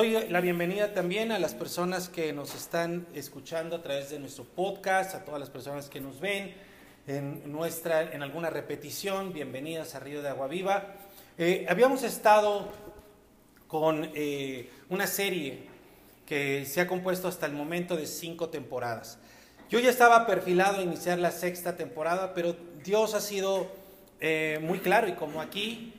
Doy la bienvenida también a las personas que nos están escuchando a través de nuestro podcast, a todas las personas que nos ven en, nuestra, en alguna repetición. Bienvenidas a Río de Agua Viva. Eh, habíamos estado con eh, una serie que se ha compuesto hasta el momento de cinco temporadas. Yo ya estaba perfilado a iniciar la sexta temporada, pero Dios ha sido eh, muy claro y como aquí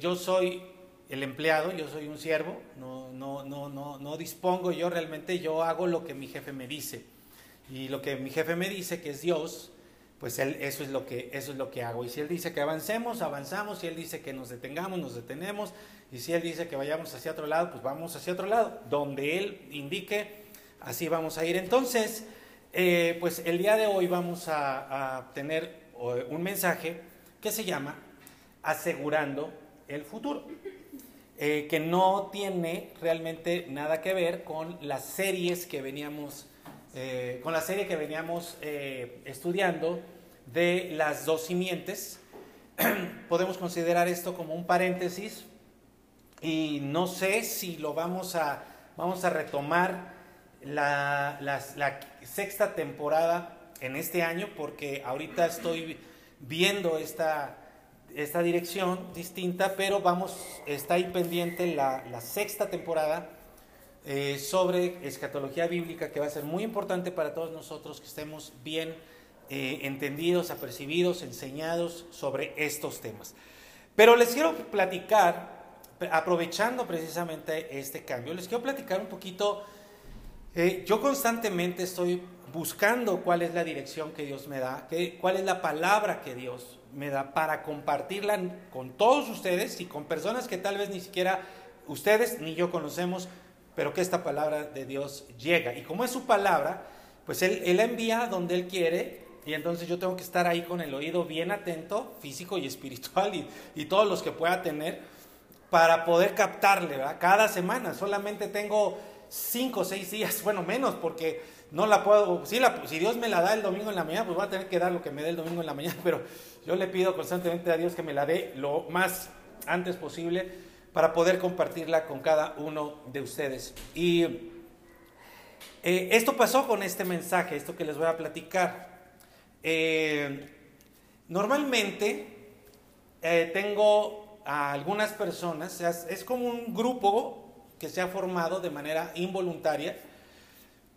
yo soy el empleado, yo soy un siervo, no, no, no, no, no dispongo yo realmente, yo hago lo que mi jefe me dice. Y lo que mi jefe me dice, que es Dios, pues él, eso, es lo que, eso es lo que hago. Y si Él dice que avancemos, avanzamos. Si Él dice que nos detengamos, nos detenemos. Y si Él dice que vayamos hacia otro lado, pues vamos hacia otro lado. Donde Él indique, así vamos a ir. Entonces, eh, pues el día de hoy vamos a, tener un mensaje que se llama Asegurando el futuro. Eh, que no tiene realmente nada que ver con las series que veníamos eh, con la serie que veníamos eh, estudiando de las dos simientes. Podemos considerar esto como un paréntesis y no sé si lo vamos a, vamos a retomar la, la sexta temporada en este año porque ahorita estoy viendo esta, esta dirección distinta, pero vamos, está ahí pendiente la, la sexta temporada eh, sobre escatología bíblica que va a ser muy importante para todos nosotros que estemos bien eh, entendidos, apercibidos, enseñados sobre estos temas. Pero les quiero platicar, aprovechando precisamente este cambio, les quiero platicar un poquito, eh, yo constantemente estoy buscando cuál es la dirección que Dios me da, cuál es la palabra que Dios me da para compartirla con todos ustedes y con personas que tal vez ni siquiera ustedes ni yo conocemos, pero que esta palabra de Dios llega. Y como es su palabra, pues Él, él la envía donde Él quiere, y entonces yo tengo que estar ahí con el oído bien atento, físico y espiritual, y, y todos los que pueda tener, para poder captarle, ¿verdad? Cada semana, solamente tengo cinco o seis días, bueno, menos, porque no la puedo, si, la, si Dios me la da el domingo en la mañana, pues voy a tener que dar lo que me dé el domingo en la mañana, pero yo le pido constantemente a Dios que me la dé lo más antes posible para poder compartirla con cada uno de ustedes. Y eh, esto pasó con este mensaje, esto que les voy a platicar. Eh, normalmente eh, tengo a algunas personas, es como un grupo que se ha formado de manera involuntaria,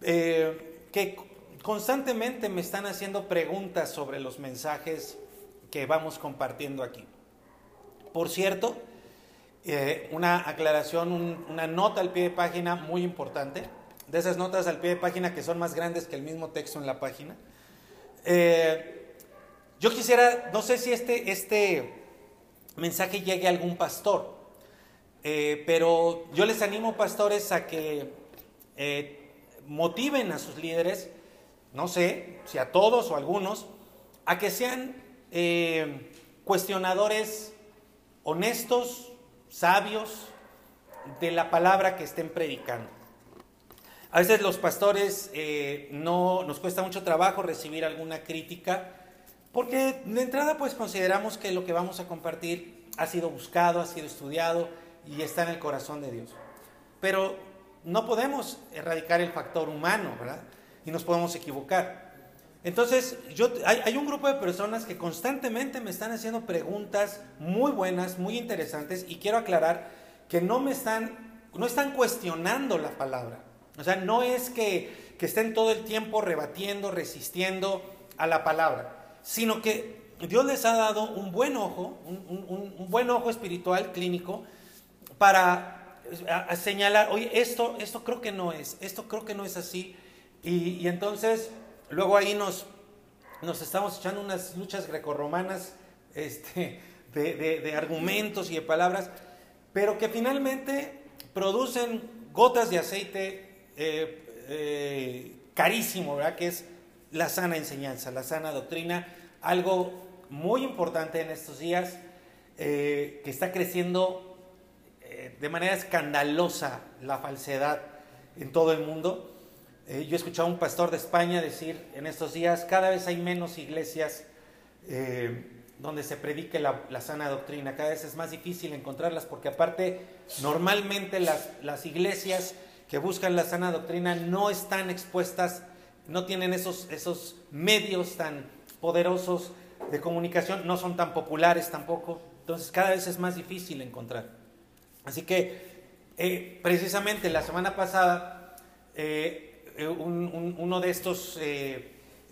que constantemente me están haciendo preguntas sobre los mensajes que vamos compartiendo aquí. Por cierto, eh, una aclaración, una nota al pie de página muy importante, de esas notas al pie de página que son más grandes que el mismo texto en la página. Eh, yo quisiera, no sé si este, este mensaje llegue a algún pastor, eh, pero yo les animo, pastores, a que motiven a sus líderes, no sé si a todos o a algunos, a que sean cuestionadores honestos, sabios de la palabra que estén predicando. A veces los pastores eh, no nos cuesta mucho trabajo recibir alguna crítica porque de entrada pues consideramos que lo que vamos a compartir ha sido buscado, ha sido estudiado y está en el corazón de Dios. Pero no podemos erradicar el factor humano, ¿verdad? Y nos podemos equivocar. Entonces, yo, hay, un grupo de personas que constantemente me están haciendo preguntas muy buenas, muy interesantes, y quiero aclarar que no me están, no están cuestionando la palabra. O sea, no es que, que estén todo el tiempo rebatiendo, resistiendo a la palabra, sino que Dios les ha dado un buen ojo, un, un buen ojo espiritual, clínico, para señalar, oye, esto, esto creo que no es, esto creo que no es así. Y, entonces Luego ahí nos, nos estamos echando unas luchas grecorromanas este, de, argumentos y de palabras, pero que finalmente producen gotas de aceite eh, eh, carísimo, ¿verdad? Que es la sana enseñanza, la sana doctrina, algo muy importante en estos días, eh, que está creciendo de manera escandalosa la falsedad en todo el mundo. Eh, yo he escuchado a un pastor de España decir en estos días, cada vez hay menos iglesias eh, donde se predique la, sana doctrina. Cada vez es más difícil encontrarlas porque aparte normalmente las, las iglesias que buscan la sana doctrina no están expuestas, no tienen esos, esos medios tan poderosos de comunicación, no son tan populares tampoco. Entonces cada vez es más difícil encontrar. Así que eh, precisamente la semana pasada eh, eh, uno de estos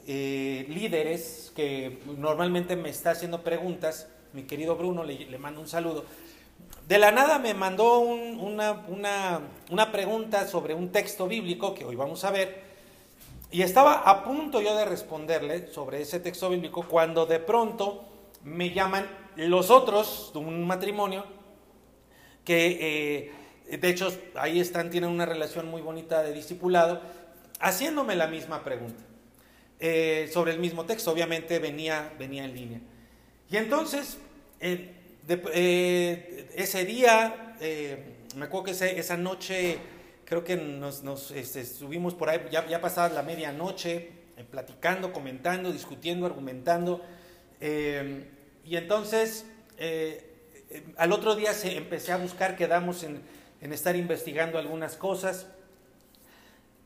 líderes que normalmente me está haciendo preguntas, mi querido Bruno, le, mando un saludo, de la nada me mandó una, una pregunta sobre un texto bíblico que hoy vamos a ver. Y estaba a punto yo de responderle sobre ese texto bíblico cuando de pronto me llaman los otros de un matrimonio que eh, de hecho ahí están, tienen una relación muy bonita de discipulado, haciéndome la misma pregunta eh, sobre el mismo texto, obviamente venía, venía en línea. Y entonces, eh, ese día, me acuerdo que esa noche, creo que nos, nos este, por ahí, ya, ya pasada la medianoche, platicando, comentando, discutiendo, argumentando. y entonces al otro día se, empecé a buscar, quedamos en, estar investigando algunas cosas.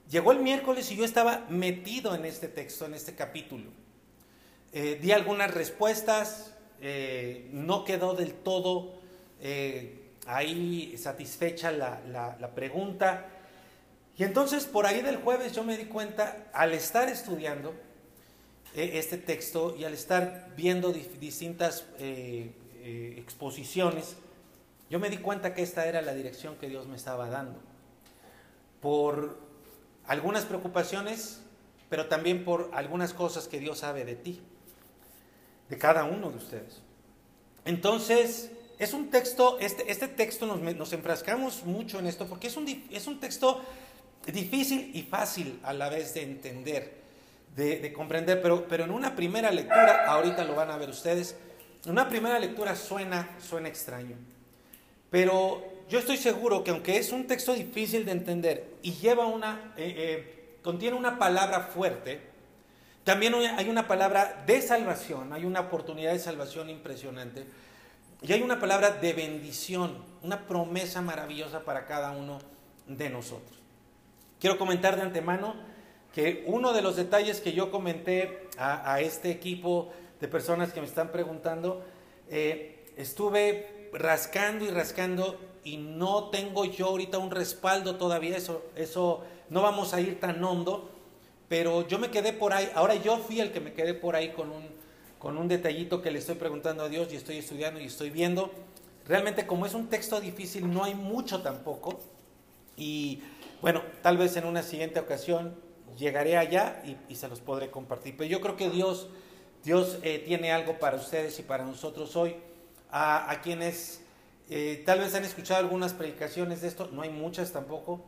Llegó el miércoles y yo estaba metido en este texto, en este capítulo. Eh, di algunas respuestas, eh, no quedó del todo ahí satisfecha la, la, pregunta. Y entonces por ahí del jueves yo me di cuenta, al estar estudiando este texto y al estar viendo distintas eh, exposiciones, yo me di cuenta que esta era la dirección que Dios me estaba dando. Por algunas preocupaciones, pero también por algunas cosas que Dios sabe de ti, de cada uno de ustedes. Entonces, es un texto, este, este texto nos, enfrascamos mucho en esto porque es un, es un texto difícil y fácil a la vez de entender, de, de comprender, pero, pero en una primera lectura, ahorita lo van a ver ustedes, una primera lectura suena, suena extraño, pero yo estoy seguro que aunque es un texto difícil de entender y lleva una, eh, eh, contiene una palabra fuerte, también hay una palabra de salvación, hay una oportunidad de salvación impresionante y hay una palabra de bendición, una promesa maravillosa para cada uno de nosotros. Quiero comentar de antemano que uno de los detalles que yo comenté a, a este equipo de personas que me están preguntando. Eh, estuve rascando y rascando y no tengo yo ahorita un respaldo todavía, eso, eso no vamos a ir tan hondo, pero yo me quedé por ahí, ahora yo fui el que me quedé por ahí con un, con un detallito que le estoy preguntando a Dios y estoy estudiando y estoy viendo. Realmente como es un texto difícil, no hay mucho tampoco. Y bueno, tal vez en una siguiente ocasión llegaré allá y, y se los podré compartir. Pero yo creo que Dios Dios eh, tiene algo para ustedes y para nosotros hoy. A, quienes eh, tal vez han escuchado algunas predicaciones de esto, no hay muchas tampoco.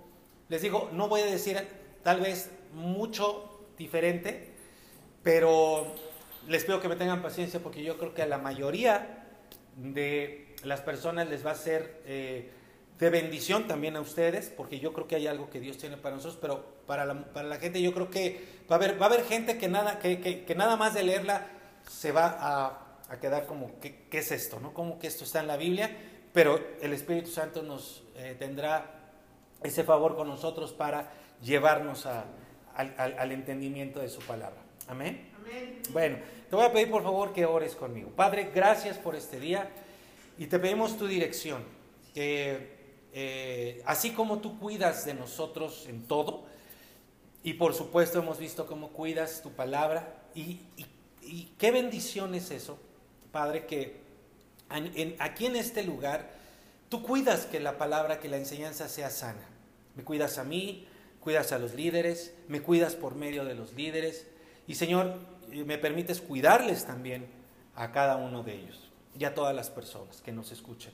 Les digo, no voy a decir tal vez mucho diferente, pero les pido que me tengan paciencia porque yo creo que a la mayoría de las personas les va a ser eh, de bendición también a ustedes, porque yo creo que hay algo que Dios tiene para nosotros, pero para la, para la gente yo creo que va a haber, va a haber gente que nada, que, que, nada más de leerla se va a, a quedar como, ¿qué, ¿qué, es esto? ¿no? Como que esto está en la Biblia, pero el Espíritu Santo nos eh, tendrá ese favor con nosotros para llevarnos a, al, al, entendimiento de su palabra. Amén. Amén. Bueno, te voy a pedir por favor que ores conmigo. Padre, gracias por este día y te pedimos tu dirección. Que eh, así como tú cuidas de nosotros en todo, y por supuesto hemos visto cómo cuidas tu palabra, y, qué bendición es eso, Padre, que aquí en este lugar tú cuidas que la palabra, que la enseñanza sea sana. Me cuidas a mí, cuidas a los líderes, me cuidas por medio de los líderes, y Señor, eh, me permites cuidarles también a cada uno de ellos y a todas las personas que nos escuchan.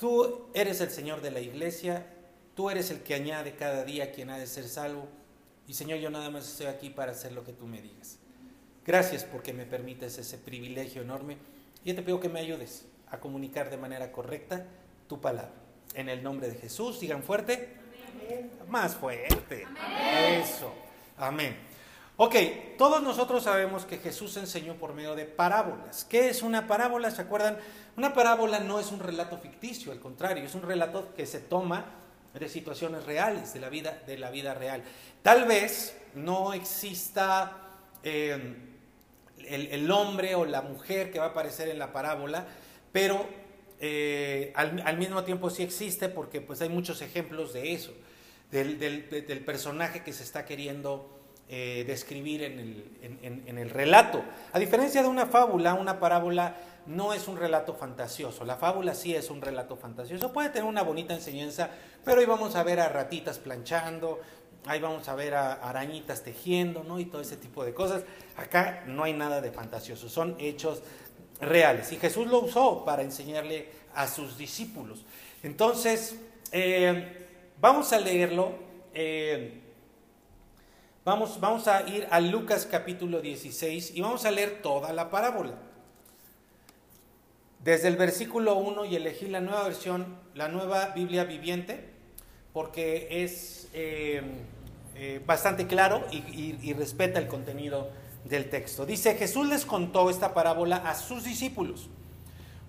Tú eres el Señor de la iglesia, tú eres el que añade cada día quien ha de ser salvo. Y Señor, yo nada más estoy aquí para hacer lo que tú me digas. Gracias porque me permites ese privilegio enorme. Y te pido que me ayudes a comunicar de manera correcta tu palabra. En el nombre de Jesús, digan fuerte. Más fuerte. Eso. Amén. Ok, todos nosotros sabemos que Jesús enseñó por medio de parábolas. ¿Qué es una parábola? ¿Se acuerdan? Una parábola no es un relato ficticio, al contrario, es un relato que se toma de situaciones reales, de la vida, de la vida real. Tal vez no exista eh, el, hombre o la mujer que va a aparecer en la parábola, pero eh, al, mismo tiempo sí existe porque pues hay muchos ejemplos de eso, del, personaje que se está queriendo eh, describir en el, en el relato. A diferencia de una fábula, una parábola no es un relato fantasioso. La fábula sí es un relato fantasioso. Puede tener una bonita enseñanza, pero ahí vamos a ver a ratitas planchando, ahí vamos a ver a arañitas tejiendo, ¿no? Y todo ese tipo de cosas. Acá no hay nada de fantasioso, son hechos reales. Y Jesús lo usó para enseñarle a sus discípulos. Entonces, eh, vamos a leerlo. Eh, vamos, vamos a ir a Lucas capítulo 16 y vamos a leer toda la parábola desde el versículo 1 y elegí la nueva versión, la nueva Biblia viviente, porque es eh, eh, bastante claro y, respeta el contenido del texto. Dice, Jesús les contó esta parábola a sus discípulos.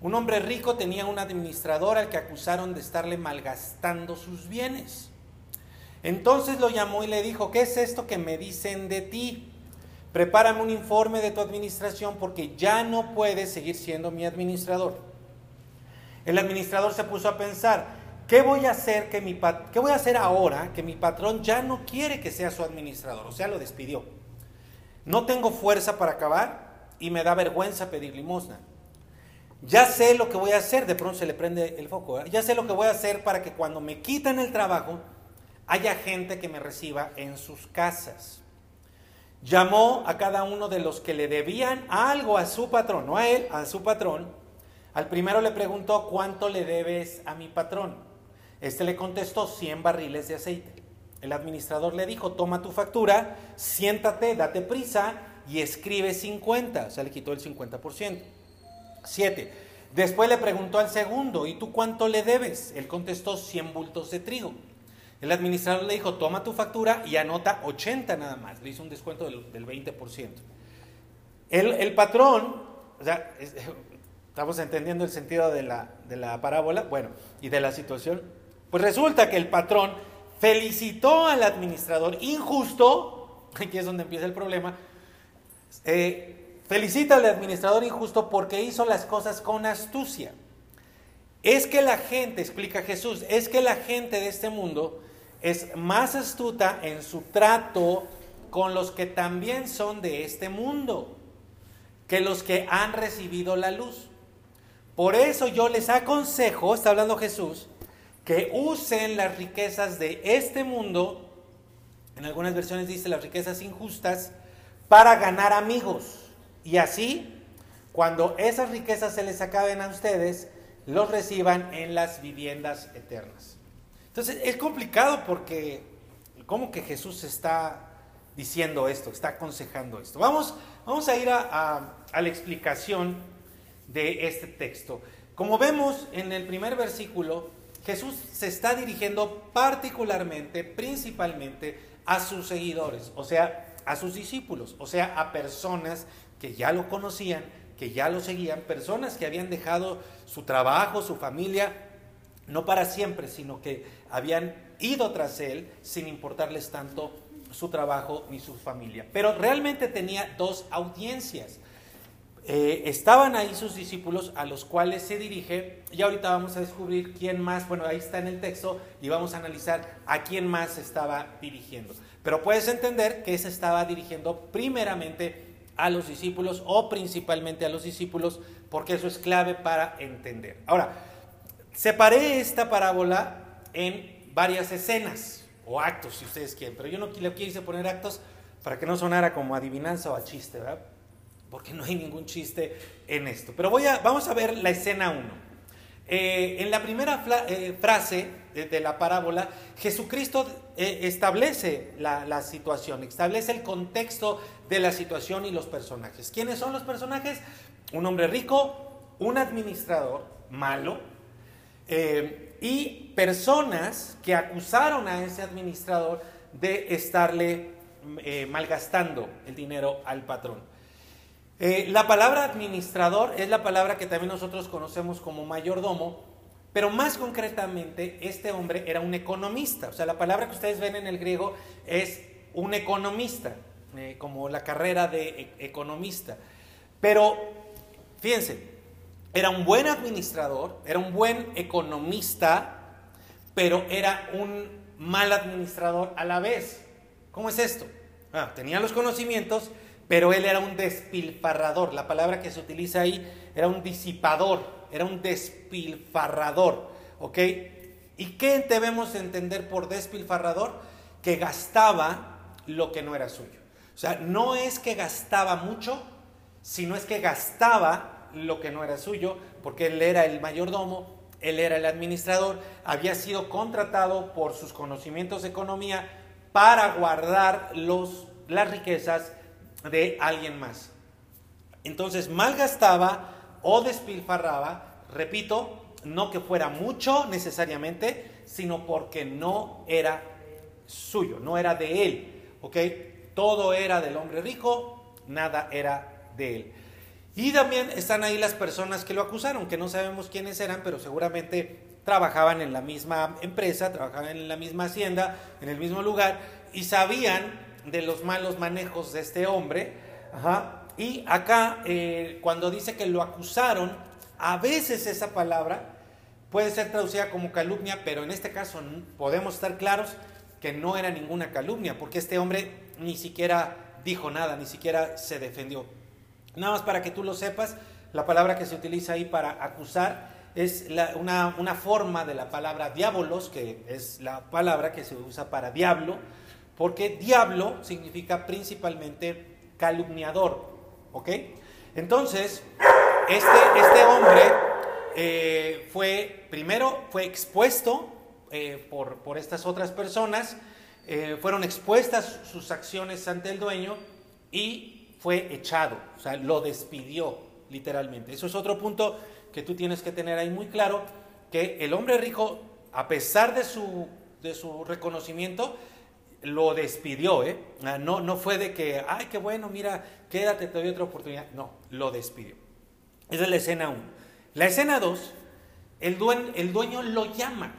Un hombre rico tenía un administrador al que acusaron de estarle malgastando sus bienes. Entonces lo llamó y le dijo, ¿qué es esto que me dicen de ti? prepárame un informe de tu administración porque ya no puedes seguir siendo mi administrador. El administrador se puso a pensar, ¿qué voy a hacer que mi qué voy a hacer ahora que mi patrón ya no quiere que sea su administrador? O sea, lo despidió. No tengo fuerza para acabar y me da vergüenza pedir limosna. Ya sé lo que voy a hacer, de pronto se le prende el foco. Ya sé lo que voy a hacer para que cuando me quiten el trabajo haya gente que me reciba en sus casas llamó a cada uno de los que le debían algo a su patrón, no a él, a su patrón. Al primero le preguntó, ¿cuánto le debes a mi patrón? Este le contestó, 100 barriles de aceite. El administrador le dijo, toma tu factura, siéntate, date prisa y escribe 50. O sea, le quitó el 50%. 7. Después le preguntó al segundo, ¿y tú cuánto le debes? Él contestó, 100 bultos de trigo. El administrador le dijo, toma tu factura y anota 80 nada más. Le hizo un descuento del, 20%. El, patrón, o sea, estamos entendiendo el sentido de la, de la parábola, bueno, y de la situación. Pues resulta que el patrón felicitó al administrador injusto, aquí es donde empieza el problema, eh, felicita al administrador injusto porque hizo las cosas con astucia. Es que la gente, explica Jesús, es que la gente de este mundo es más astuta en su trato con los que también son de este mundo, que los que han recibido la luz. Por eso yo les aconsejo, está hablando Jesús, que usen las riquezas de este mundo, en algunas versiones dice las riquezas injustas, para ganar amigos. Y así, cuando esas riquezas se les acaben a ustedes, los reciban en las viviendas eternas. Entonces es complicado porque, ¿cómo que Jesús está diciendo esto, está aconsejando esto? Vamos, vamos a ir a, la explicación de este texto. Como vemos en el primer versículo, Jesús se está dirigiendo particularmente, principalmente, a sus seguidores, o sea, a sus discípulos, o sea, a personas que ya lo conocían, que ya lo seguían, personas que habían dejado su trabajo, su familia, no para siempre, sino que habían ido tras él sin importarles tanto su trabajo ni su familia. Pero realmente tenía dos audiencias. Eh, estaban ahí sus discípulos a los cuales se dirige y ahorita vamos a descubrir quién más, bueno, ahí está en el texto y vamos a analizar a quién más se estaba dirigiendo. Pero puedes entender que se estaba dirigiendo primeramente a los discípulos o principalmente a los discípulos porque eso es clave para entender. Ahora, Separé esta parábola en varias escenas o actos, si ustedes quieren, pero yo no le quise poner actos para que no sonara como adivinanza o a chiste, ¿verdad? Porque no hay ningún chiste en esto. Pero voy a, vamos a ver la escena 1. Eh, en la primera eh, frase de, la parábola, Jesucristo eh, establece la, la, situación, establece el contexto de la situación y los personajes. ¿Quiénes son los personajes? Un hombre rico, un administrador malo, eh, y personas que acusaron a ese administrador de estarle eh, malgastando el dinero al patrón. Eh, la palabra administrador es la palabra que también nosotros conocemos como mayordomo, pero más concretamente este hombre era un economista. O sea, la palabra que ustedes ven en el griego es un economista, como la carrera de e-, economista. Pero, fíjense, era un buen administrador, era un buen economista, pero era un mal administrador a la vez. ¿Cómo es esto? Ah, tenía los conocimientos, pero él era un despilfarrador. La palabra que se utiliza ahí era un disipador, era un despilfarrador. ¿Ok? ¿Y qué debemos entender por despilfarrador? Que gastaba lo que no era suyo. O sea, no es que gastaba mucho, sino es que gastaba lo que no era suyo, porque él era el mayordomo, él era el administrador, había sido contratado por sus conocimientos de economía para guardar los, las riquezas de alguien más. Entonces malgastaba o despilfarraba, repito, no que fuera mucho necesariamente, sino porque no era suyo, no era de él. ¿Ok? Todo era del hombre rico, nada era de él. Y también están ahí las personas que lo acusaron, que no sabemos quiénes eran, pero seguramente trabajaban en la misma empresa, trabajaban en la misma hacienda, en el mismo lugar, y sabían de los malos manejos de este hombre. Y acá, eh, cuando dice que lo acusaron, a veces esa palabra puede ser traducida como calumnia, pero en este caso podemos estar claros que no era ninguna calumnia, porque este hombre ni siquiera dijo nada, ni siquiera se defendió. Nada más para que tú lo sepas, la palabra que se utiliza ahí para acusar es una, una, forma de la palabra diabolos, que es la palabra que se usa para diablo, porque diablo significa principalmente calumniador, ¿ok? Entonces, este, este hombre eh, fue, primero, fue expuesto eh, por, por estas otras personas, eh, fueron expuestas sus acciones ante el dueño y fue echado, o sea, lo despidió literalmente. Eso es otro punto que tú tienes que tener ahí muy claro, que el hombre rico, a pesar de su, de su reconocimiento, lo despidió, ¿eh? No, no fue de que, ay, qué bueno, mira, quédate, te doy otra oportunidad. No, lo despidió. Esa es la escena 1. La escena 2, el, el dueño lo llama.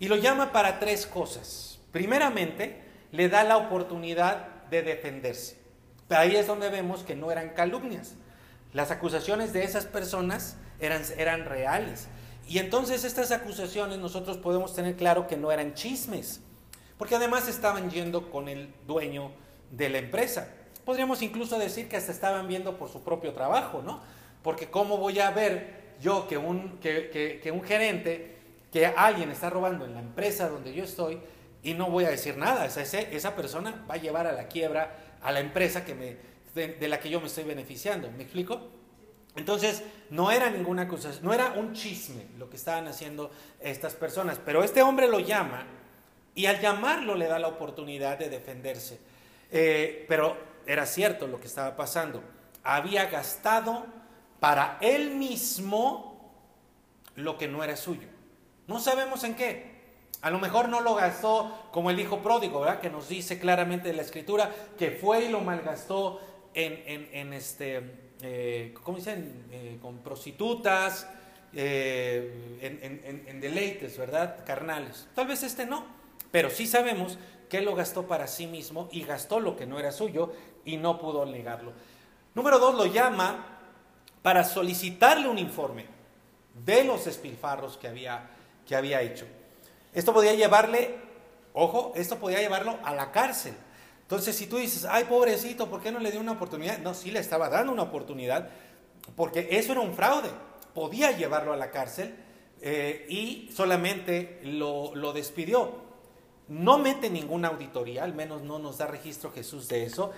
Y lo llama para tres cosas. Primeramente, le da la oportunidad de defenderse. Ahí es donde vemos que no eran calumnias. Las acusaciones de esas personas eran, eran reales. Y entonces estas acusaciones nosotros podemos tener claro que no eran chismes, porque además estaban yendo con el dueño de la empresa. Podríamos incluso decir que hasta estaban viendo por su propio trabajo, ¿no? Porque cómo voy a ver yo que un, que, que un gerente, que alguien está robando en la empresa donde yo estoy, y no voy a decir nada. Esa persona va a llevar a la quiebra a la empresa que me, de, la que yo me estoy beneficiando. ¿Me explico? Entonces, no era ninguna cosa, no era un chisme lo que estaban haciendo estas personas, pero este hombre lo llama y al llamarlo le da la oportunidad de defenderse. Eh, pero era cierto lo que estaba pasando. Había gastado para él mismo lo que no era suyo. No sabemos en qué, a lo mejor no lo gastó como el hijo pródigo, ¿verdad? Que nos dice claramente de la escritura que fue y lo malgastó en, en, este, eh, ¿cómo dicen? Eh, con prostitutas, eh, en, en, deleites, ¿verdad? Carnales. Tal vez este no, pero sí sabemos que lo gastó para sí mismo y gastó lo que no era suyo y no pudo negarlo. Número dos, lo llama para solicitarle un informe de los despilfarros que había, que había hecho. Esto podía llevarle, ojo, esto podía llevarlo a la cárcel. Entonces, si tú dices, ay, pobrecito, ¿por qué no le dio una oportunidad? No, sí le estaba dando una oportunidad, porque eso era un fraude. Podía llevarlo a la cárcel eh, y solamente lo, despidió. No mete ninguna auditoría, al menos no nos da registro Jesús de eso.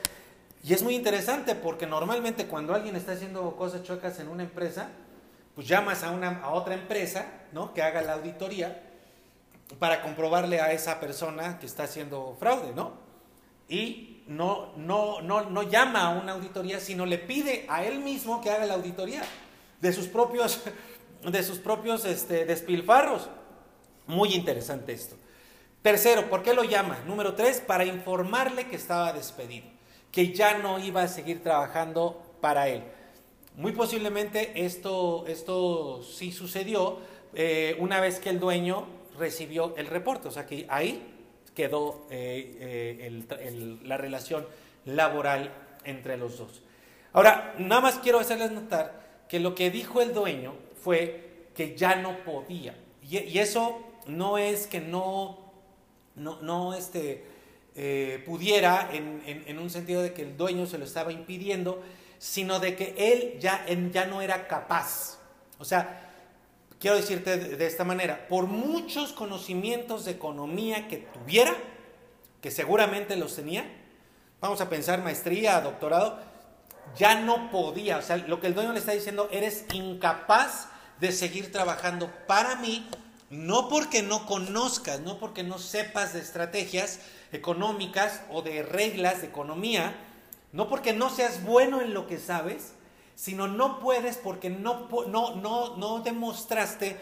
Y es muy interesante porque normalmente cuando alguien está haciendo cosas chuecas en una empresa, pues llamas a, una, a otra empresa, ¿no? Que haga la auditoría para comprobarle a esa persona que está haciendo fraude, ¿no? Y no, no, no, no llama a una auditoría, sino le pide a él mismo que haga la auditoría de sus propios, de sus propios este, despilfarros. Muy interesante esto. Tercero, ¿por qué lo llama? Número tres, para informarle que estaba despedido, que ya no iba a seguir trabajando para él. Muy posiblemente esto, esto sí sucedió eh, una vez que el dueño recibió el reporte, o sea que ahí quedó eh, eh, la relación laboral entre los dos. Ahora, nada más quiero hacerles notar que lo que dijo el dueño fue que ya no podía. Y, eso no es que no, no, no este, eh, pudiera en, en, un sentido de que el dueño se lo estaba impidiendo, sino de que él ya, ya no era capaz. O sea, quiero decirte de esta manera, por muchos conocimientos de economía que tuviera, que seguramente los tenía, vamos a pensar maestría, doctorado, ya no podía, o sea, lo que el dueño le está diciendo, eres incapaz de seguir trabajando para mí, no porque no conozcas, no porque no sepas de estrategias económicas o de reglas de economía, no porque no seas bueno en lo que sabes, sino no puedes porque no, no, no, no demostraste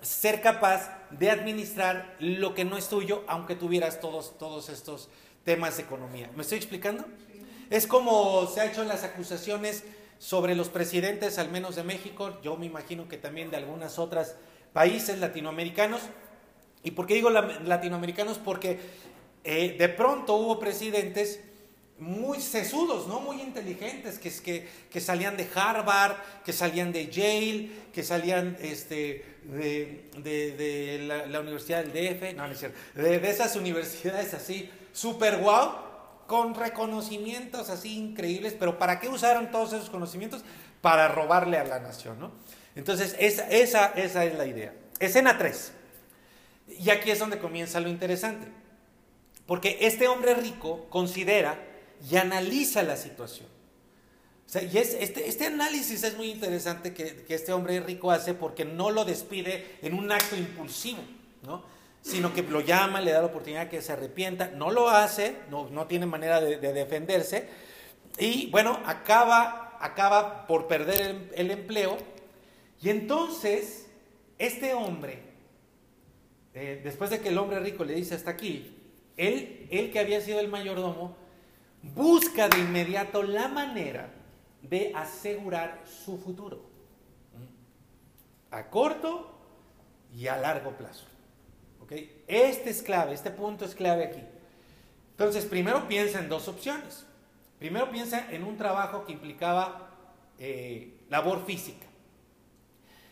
ser capaz de administrar lo que no es tuyo, aunque tuvieras todos, todos estos temas de economía. ¿Me estoy explicando? Es como se ha hecho las acusaciones sobre los presidentes, al menos de México, yo me imagino que también de algunas otras países latinoamericanos. ¿Y por qué digo latinoamericanos? Porque eh, de pronto hubo presidentes muy sesudos, ¿no? Muy inteligentes, que, que, que salían de Harvard, que salían de Yale, que salían este, de, de, la, Universidad del DF, no, no es cierto, de, esas universidades así, super guau, con reconocimientos así increíbles, pero ¿para qué usaron todos esos conocimientos? Para robarle a la nación, ¿no? Entonces, esa, esa, esa es la idea. Escena 3. Y aquí es donde comienza lo interesante. Porque este hombre rico considera y analiza la situación. Y es, este, este, análisis es muy interesante que, que, este hombre rico hace porque no lo despide en un acto impulsivo, ¿no? sino que lo llama, le da la oportunidad que se arrepienta, no lo hace, no, no tiene manera de, defenderse, y bueno, acaba, acaba por perder el, el empleo, y entonces este hombre, eh, después de que el hombre rico le dice hasta aquí, él, él que había sido el mayordomo, busca de inmediato la manera de asegurar su futuro, a corto y a largo plazo. Este es clave, este punto es clave aquí. Entonces, primero piensa en dos opciones. Primero piensa en un trabajo que implicaba eh, labor física.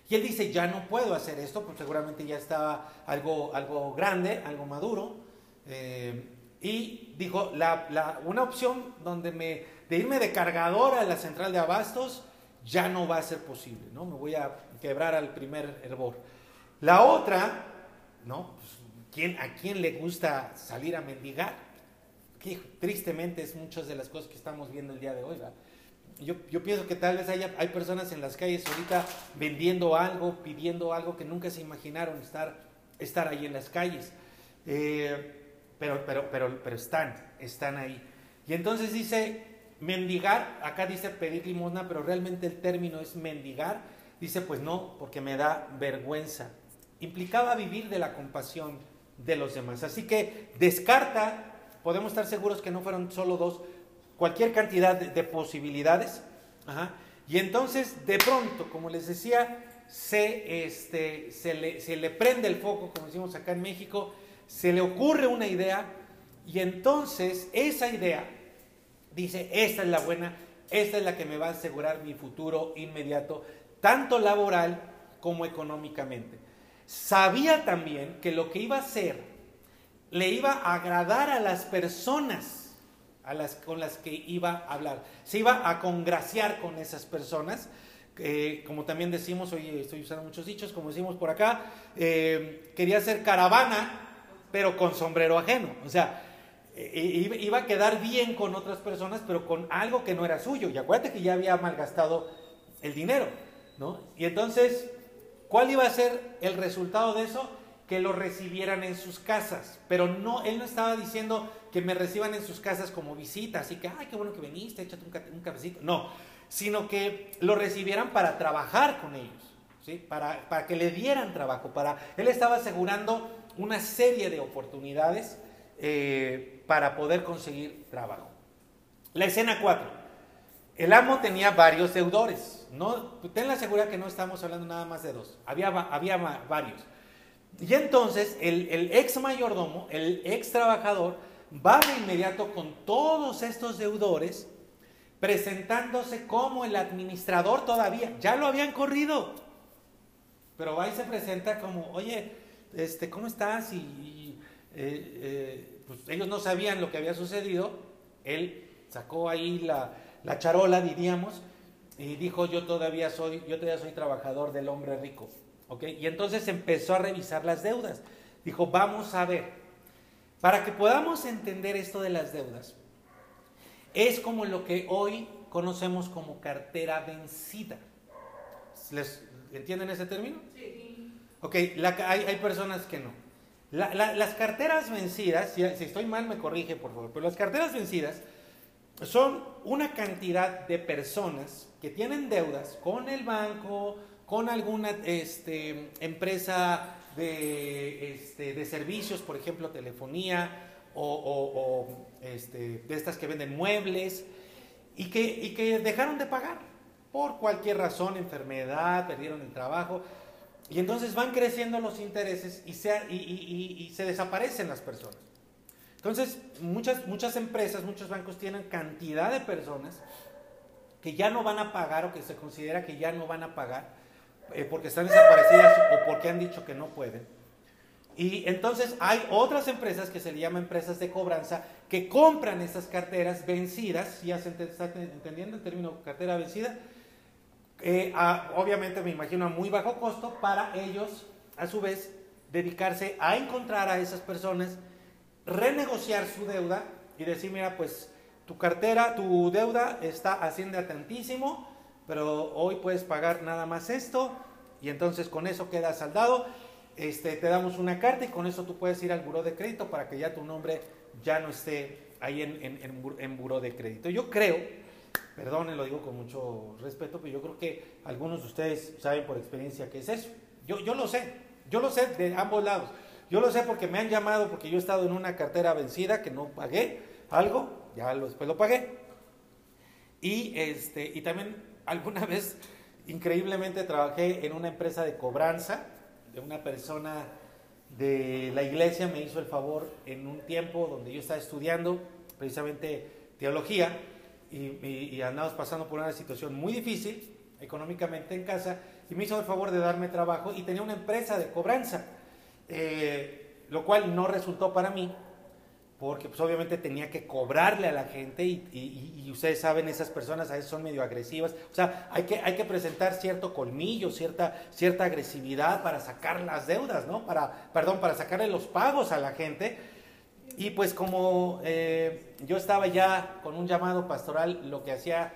Y él dice, ya no puedo hacer esto, porque seguramente ya estaba algo, algo grande, algo maduro. Eh, y dijo, una opción donde me, de irme de cargador a la central de abastos ya no va a ser posible, ¿no? Me voy a quebrar al primer hervor. La otra, ¿no? Pues, ¿quién, ¿A quién le gusta salir a mendigar? Que tristemente es muchas de las cosas que estamos viendo el día de hoy, ¿verdad? Yo, yo, pienso que tal vez haya, hay personas en las calles ahorita vendiendo algo, pidiendo algo que nunca se imaginaron estar, estar ahí en las calles. Eh, pero, pero, pero, pero están, están ahí. Y entonces dice, mendigar, acá dice pedir limosna, pero realmente el término es mendigar. Dice, pues no, porque me da vergüenza. Implicaba vivir de la compasión de los demás. Así que descarta, podemos estar seguros que no fueron solo dos, cualquier cantidad de, posibilidades. Y entonces, de pronto, como les decía, se, este, se, le, se le prende el foco, como decimos acá en México, se le ocurre una idea y entonces esa idea dice, esta es la buena, esta es la que me va a asegurar mi futuro inmediato, tanto laboral como económicamente. Sabía también que lo que iba a hacer le iba a agradar a las personas a las, con las que iba a hablar. Se iba a congraciar con esas personas. como también decimos, hoy estoy usando muchos dichos, como decimos por acá, eh, quería hacer caravana pero con sombrero ajeno. O sea, iba a quedar bien con otras personas, pero con algo que no era suyo. Y acuérdate que ya había malgastado el dinero, ¿no? Y entonces, ¿cuál iba a ser el resultado de eso? Que lo recibieran en sus casas. Pero no, él no estaba diciendo que me reciban en sus casas como visita, así que, ay, qué bueno que viniste, échate un, cafecito. No, sino que lo recibieran para trabajar con ellos, ¿sí? Para, para que le dieran trabajo, para, él estaba asegurando una serie de oportunidades eh, para poder conseguir trabajo. La escena 4. El amo tenía varios deudores. Ten la seguridad que no estamos hablando nada más de dos. Había, había varios. Y entonces el, el ex mayordomo, el ex trabajador, va de inmediato con todos estos deudores presentándose como el administrador todavía. Ya lo habían corrido. Pero va y se presenta como, oye, este, ¿cómo estás? Y, eh, eh, pues ellos no sabían lo que había sucedido. Él sacó ahí la, la charola, diríamos, y dijo, yo todavía soy, yo todavía soy trabajador del hombre rico. Y entonces empezó a revisar las deudas. Dijo, vamos a ver, para que podamos entender esto de las deudas, es como lo que hoy conocemos como cartera vencida. ¿Les entienden ese término? Sí. Ok, hay, personas que no. las carteras vencidas, si, si estoy mal me corrige por favor, pero las carteras vencidas son una cantidad de personas que tienen deudas con el banco, con alguna este, empresa de, este, de, servicios, por ejemplo, telefonía o, este, de estas que venden muebles, y que, y que dejaron de pagar por cualquier razón, enfermedad, perdieron el trabajo, y entonces van creciendo los intereses y se, y, y se desaparecen las personas. Entonces, muchas, muchas empresas, muchos bancos tienen cantidad de personas que ya no van a pagar o que se considera que ya no van a pagar eh, porque están desaparecidas o porque han dicho que no pueden. Y entonces hay otras empresas que se le llaman empresas de cobranza que compran estas carteras vencidas, ya se está entendiendo el término cartera vencida, eh, obviamente me imagino a muy bajo costo para ellos a su vez dedicarse a encontrar a esas personas, renegociar su deuda y decir, mira, pues tu cartera, tu deuda está haciendo tantísimo, pero hoy puedes pagar nada más esto y entonces con eso queda saldado. Este, te damos una carta y con eso tú puedes ir al buró de crédito para que ya tu nombre ya no esté ahí en, en, en, buró de crédito. Yo creo, perdón, lo digo con mucho respeto, pero yo creo que algunos de ustedes saben por experiencia qué es eso. Yo, yo lo sé, yo lo sé de ambos lados. Yo lo sé porque me han llamado, porque yo he estado en una cartera vencida que no pagué algo, ya después lo pagué. Y, este, y también alguna vez, increíblemente, trabajé en una empresa de cobranza de una persona de la iglesia, me hizo el favor en un tiempo donde yo estaba estudiando precisamente teología y, y, andamos pasando por una situación muy difícil económicamente en casa y me hizo el favor de darme trabajo y tenía una empresa de cobranza, eh, lo cual no resultó para mí porque pues obviamente tenía que cobrarle a la gente y, ustedes saben, esas personas a veces son medio agresivas, o sea, hay que, hay que presentar cierto colmillo, cierta, cierta agresividad para sacar las deudas, ¿no? Para, perdón, para sacarle los pagos a la gente. Y pues como eh, yo estaba ya con un llamado pastoral, lo que hacía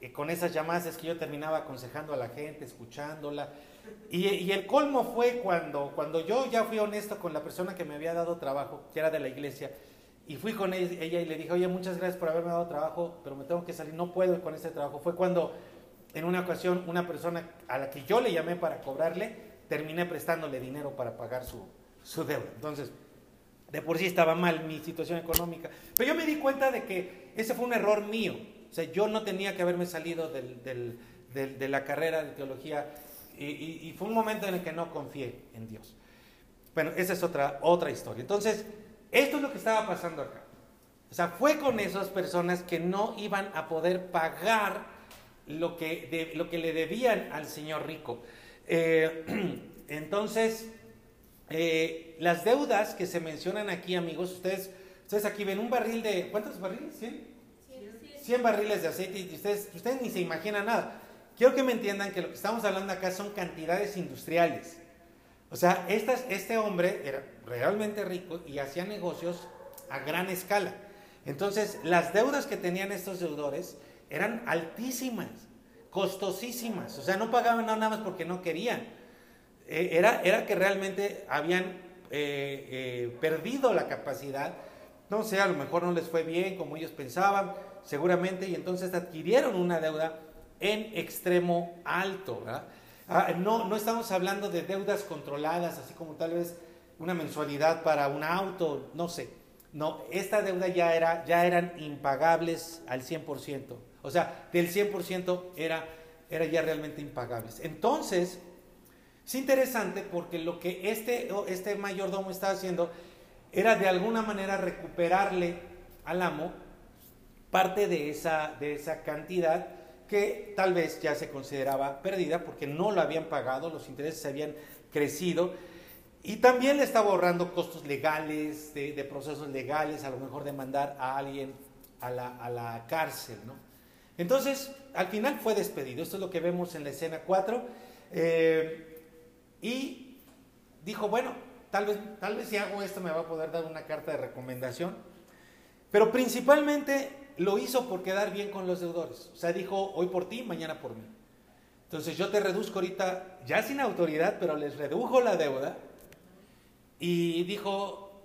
eh, con esas llamadas es que yo terminaba aconsejando a la gente, escuchándola. Y, y, el colmo fue cuando, cuando yo ya fui honesto con la persona que me había dado trabajo, que era de la iglesia, y fui con ella y le dije, oye, muchas gracias por haberme dado trabajo, pero me tengo que salir, no puedo con este trabajo. Fue cuando en una ocasión una persona a la que yo le llamé para cobrarle, terminé prestándole dinero para pagar su, su deuda. Entonces, de por sí estaba mal mi situación económica. Pero yo me di cuenta de que ese fue un error mío. O sea, yo no tenía que haberme salido de la carrera de teología y, fue un momento en el que no confié en Dios. Bueno, esa es otra, otra historia. Entonces, esto es lo que estaba pasando acá. O sea, fue con esas personas que no iban a poder pagar lo que, lo que le debían al señor rico. Eh, entonces, eh, las deudas que se mencionan aquí, amigos, ustedes, ustedes aquí ven un barril de, ¿cuántos barriles? ¿100? 100 barriles de aceite y ustedes, ustedes ni se imaginan nada. Quiero que me entiendan que lo que estamos hablando acá son cantidades industriales. O sea, este hombre era realmente rico y hacía negocios a gran escala. Entonces, las deudas que tenían estos deudores eran altísimas, costosísimas. O sea, no pagaban nada más porque no querían. E, era, era que realmente habían eh, eh, perdido la capacidad. No sé, a lo mejor no les fue bien como ellos pensaban, seguramente, y entonces adquirieron una deuda en extremo alto. Ah, no, no estamos hablando de deudas controladas, así como tal vez una mensualidad para un auto, no sé. No, esta deuda ya, era, ya eran impagables al 100%. O sea, del 100% era, era ya realmente impagables. Entonces, es interesante porque lo que este, este mayordomo estaba haciendo era de alguna manera recuperarle al amo parte de esa, de esa cantidad que tal vez ya se consideraba perdida porque no lo habían pagado, los intereses habían crecido y también le estaba ahorrando costos legales, de, procesos legales, a lo mejor de mandar a alguien a la, cárcel, ¿no? Entonces, al final fue despedido. Esto es lo que vemos en la escena 4. Eh, y dijo, bueno, tal vez, tal vez si hago esto me va a poder dar una carta de recomendación. Pero principalmente lo hizo por quedar bien con los deudores. O sea, dijo, hoy por ti, mañana por mí. Entonces yo te reduzco ahorita, ya sin autoridad, pero les redujo la deuda y dijo,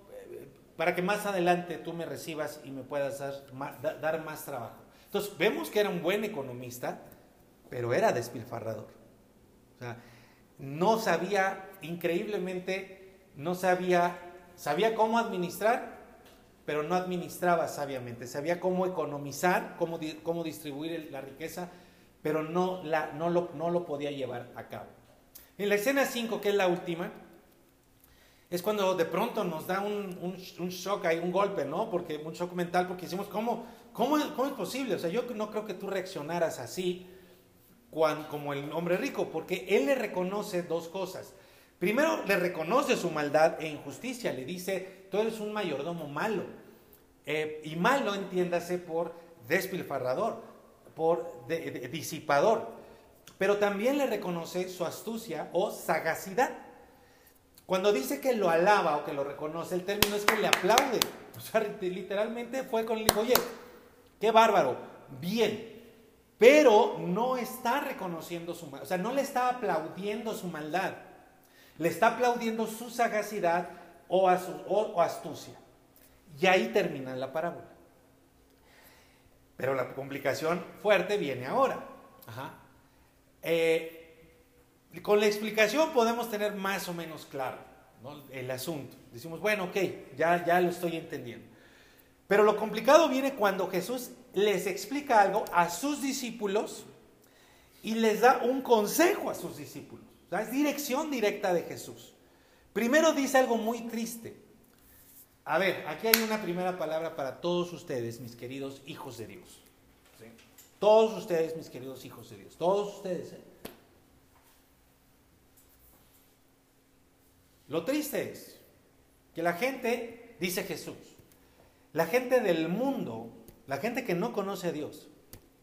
para que más adelante tú me recibas y me puedas dar, más trabajo. Entonces, vemos que era un buen economista, pero era despilfarrador. O sea, no sabía, increíblemente, no sabía, sabía cómo administrar, pero no administraba sabiamente. Sabía cómo economizar, cómo, cómo distribuir la riqueza, pero no, la, no, lo, no lo podía llevar a cabo. En la escena 5, que es la última, es cuando de pronto nos da un, un, shock, hay un golpe, ¿no? Porque un shock mental, porque decimos, ¿cómo, cómo, cómo es posible? O sea, yo no creo que tú reaccionaras así como el hombre rico, porque él le reconoce dos cosas. Primero, le reconoce su maldad e injusticia, le dice, tú eres un mayordomo malo. Eh, y malo, entiéndase, por despilfarrador, por disipador. Pero también le reconoce su astucia o sagacidad. Cuando dice que lo alaba o que lo reconoce, el término es que le aplaude. Literalmente fue con el dijo, oye, qué bárbaro, bien. Pero no está reconociendo su maldad, o sea, no le está aplaudiendo su maldad, le está aplaudiendo su sagacidad o, astucia. Y ahí termina la parábola. Pero la complicación fuerte viene ahora. Ajá. Eh, con la explicación podemos tener más o menos claro el asunto. Decimos, bueno, ok, ya, ya lo estoy entendiendo. Pero lo complicado viene cuando Jesús les explica algo a sus discípulos y les da un consejo a sus discípulos. es dirección directa de Jesús. Primero dice algo muy triste. A ver, aquí hay una primera palabra para todos ustedes, mis queridos hijos de Dios. Todos ustedes, mis queridos hijos de Dios. Todos ustedes. ¿eh? Lo triste es que la gente, dice Jesús, la gente del mundo, la gente que no conoce a Dios,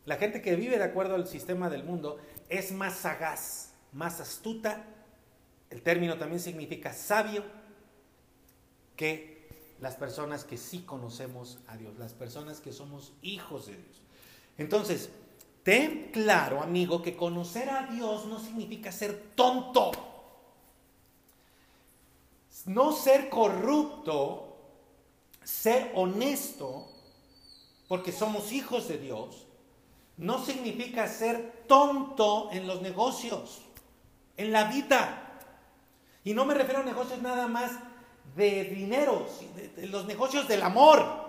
la gente que vive de acuerdo al sistema del mundo, es más sagaz, más astuta, el término también significa sabio, que las personas que sí conocemos a Dios, las personas que somos hijos de Dios. Entonces, ten claro, amigo, que conocer a Dios no significa ser tonto no ser corrupto, ser honesto, porque somos hijos de Dios, no significa ser tonto en los negocios, en la vida. Y no me refiero a negocios nada más de dinero, de, los negocios del amor.